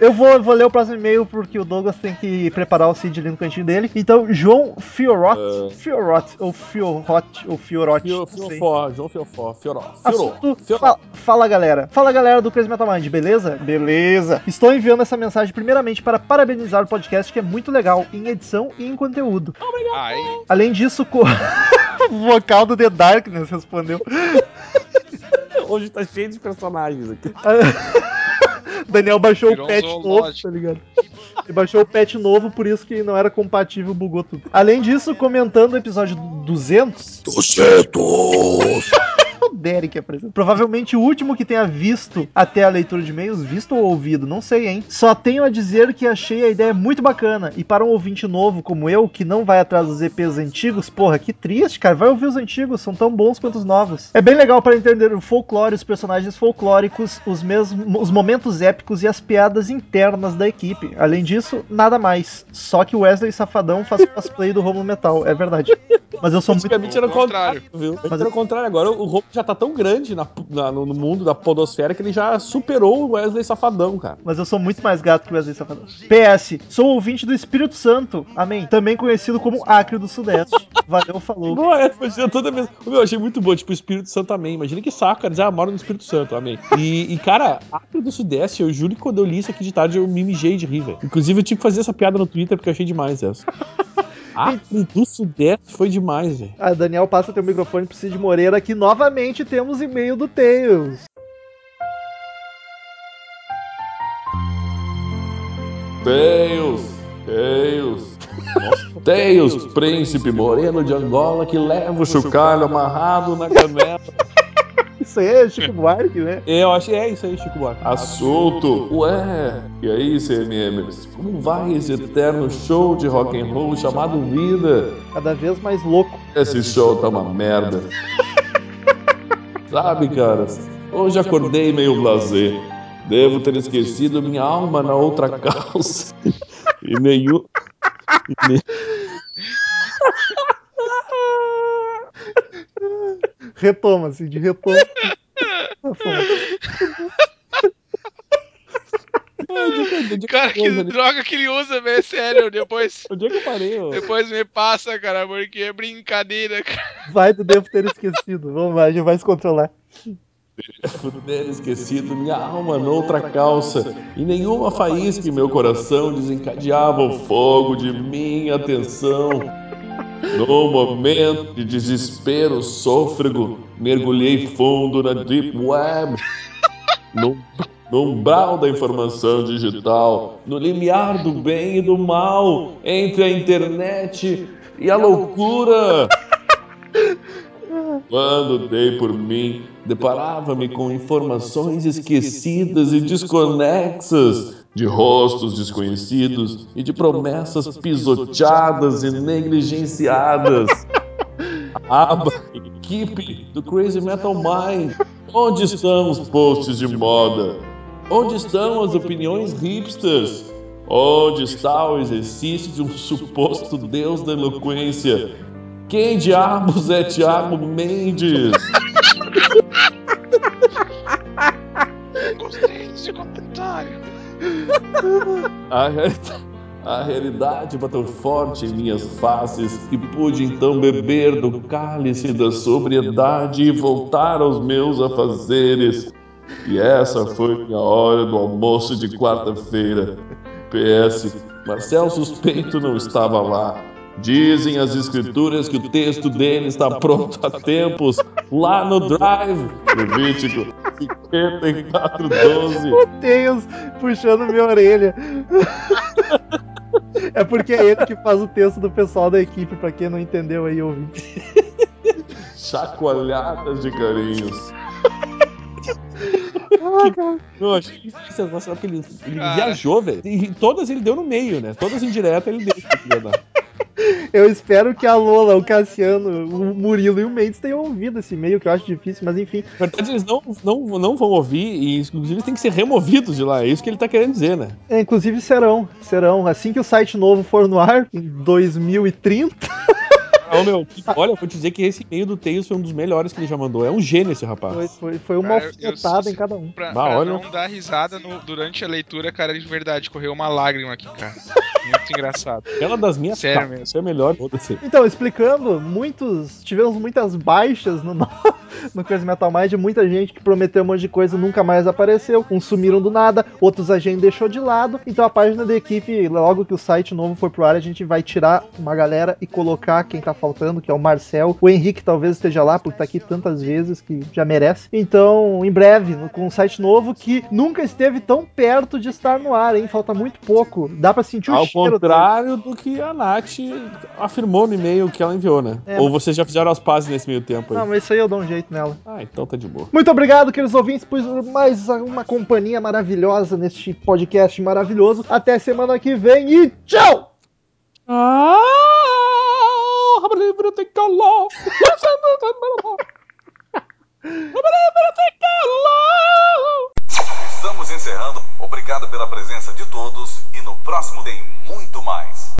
Eu vou, vou ler o próximo e-mail porque o Douglas tem que preparar o Cid ali no cantinho dele. Então, João Fiorot, Ah. Fiorot, ou Fiorot, ou Fiorot, Fio, fiofó, João Fiofó. Fioró. Assunto, Fioró. fa- fala galera, fala galera do Crazy Metal Mind, beleza? Beleza. Estou enviando essa mensagem primeiramente para parabenizar o podcast que é muito legal em edição e em conteúdo. Ai, Além disso, co- o vocal do The Darkness respondeu. Hoje tá cheio de personagens aqui. Daniel baixou Virou o um patch novo, tá ligado? Ele baixou o patch novo, por isso que não era compatível, bugou tudo. Além disso, comentando o episódio 200... 200! O Derek apresenta. Provavelmente o último que tenha visto até a leitura de e-mails, visto ou ouvido, não sei, hein? Só tenho a dizer que achei a ideia muito bacana. E para um ouvinte novo como eu, que não vai atrás dos EPs antigos, porra, que triste, cara. Vai ouvir os antigos, são tão bons quanto os novos. É bem legal para entender o folclore, os personagens folclóricos, os mesmos os momentos épicos e as piadas internas da equipe. Além disso, nada mais. Só que o Wesley Safadão faz cosplay do Romulo Metal, é verdade. Mas eu sou muito Antigamente era o contrário. contrário, viu? Mas- era o contrário. Agora o Romo já tá tão grande na- na- no, mundo da podosfera que ele já superou o Wesley Safadão, cara. Mas eu sou muito mais gato que o Wesley Safadão. PS, sou ouvinte do Espírito Santo, amém. Também conhecido como Acre do Sudeste. Valeu, falou. Não é, imagina toda vez. Meu, eu achei muito bom, tipo, o Espírito Santo amém. Imagina que saco, cara, dizer, ah, moro no Espírito Santo, amém. E, e, cara, Acre do Sudeste, eu juro que quando eu li isso aqui de tarde, eu me mijei de rir, velho. Inclusive, eu tive que fazer essa piada no Twitter porque eu achei demais essa. Acre do Sudeste foi demais, velho. A Daniel passa teu microfone pro Cid Moreira, que novamente temos e-mail do Tails. Tails, Tails. Tails, príncipe moreno de Angola que leva o chocalho amarrado na canela. Isso aí é Chico Buarque, né? Eu achei, é isso aí, Chico Buarque. Assunto. Ué, e aí, CMMers? Como vai esse eterno show de rock and roll chamado vida? Cada vez mais louco. Esse show tá uma merda. Sabe, caras, hoje acordei meio blasé. Devo ter esquecido minha alma na outra calça. E nenhum. E Retoma, Cid, retoma. Retoma. Onde é Cara, que coisa ali? droga que ele usa, velho. Sério, depois. Onde é que eu parei, ô? Depois me passa, cara, porque é brincadeira, cara. Vai do devo ter esquecido. Vamos lá, a gente vai se controlar. Por ter esquecido minha alma noutra calça, e nenhuma faísca em meu coração desencadeava o fogo de minha atenção. No momento de desespero sôfrego, mergulhei fundo na Deep Web. No, no umbral da informação digital, no limiar do bem e do mal, entre a internet e a loucura. Quando dei por mim, deparava-me com informações esquecidas e desconexas, de rostos desconhecidos e de promessas pisoteadas e negligenciadas. Aba equipe do Crazy Metal Mind. Onde estão os posts de moda? Onde estão as opiniões hipsters? Onde está o exercício de um suposto deus da eloquência? Quem diabos é Thiago Mendes? Gostei desse comentário. A, realidade, a realidade bateu forte em minhas faces e pude então beber do cálice da sobriedade e voltar aos meus afazeres. E essa foi minha hora do almoço de quarta-feira. PS, Marcel Suspeito não estava lá. Dizem as escrituras que o texto dele está pronto há tempos, lá no Drive, Levítico 5412. O Tails puxando minha orelha. É porque é ele que faz o texto do pessoal da equipe, pra quem não entendeu aí, ouvinte. Chacoalhadas de carinhos. Ah, Eu achei sensacional porque ele, ele viajou, velho. E todas ele deu no meio, né? Todas indiretas ele deu. da- Eu espero que a Lola, o Cassiano, o Murilo e o Mendes tenham ouvido esse e-mail, que eu acho difícil, mas enfim. Na verdade, eles não, não, não vão ouvir e, inclusive, eles têm que ser removidos de lá. É isso que ele tá querendo dizer, né? É, inclusive serão, serão. Assim que o site novo for no ar, em 2030, Ô, meu, olha, eu vou te dizer que esse e-mail do Tails foi um dos melhores que ele já mandou. É um gênio esse rapaz. foi, foi, foi uma alfinetada em cada um. Pra, Bah, pra olha. não dar risada no- durante a leitura, cara, de verdade, correu uma lágrima aqui, cara. Muito engraçado. Aquela das minhas Sério tá, mesmo. Isso é melhor. Então, explicando, muitos. Tivemos muitas baixas no, no, Crazy Metal Mind, muita gente que prometeu um monte de coisa e nunca mais apareceu. Uns sumiram do nada, outros a gente deixou de lado. Então a página da equipe, logo que o site novo for pro ar, a gente vai tirar uma galera e colocar quem tá faltando, que é o Marcel. O Henrique talvez esteja lá, porque tá aqui tantas vezes que já merece. Então, em breve, com um site novo que nunca esteve tão perto de estar no ar, hein? Falta muito pouco. Dá pra sentir o Ao cheiro. dele. contrário do que a Nath afirmou no e-mail que ela enviou, né? É, Ou vocês já fizeram as pazes nesse meio tempo aí? Não, mas isso aí eu dou um jeito nela. Ah, então tá de boa. Muito obrigado, queridos ouvintes, por mais uma companhia maravilhosa neste podcast maravilhoso. Até semana que vem e tchau! Ah, Abra livro tem calor. Estamos encerrando. Obrigado pela presença de todos e no próximo tem muito mais.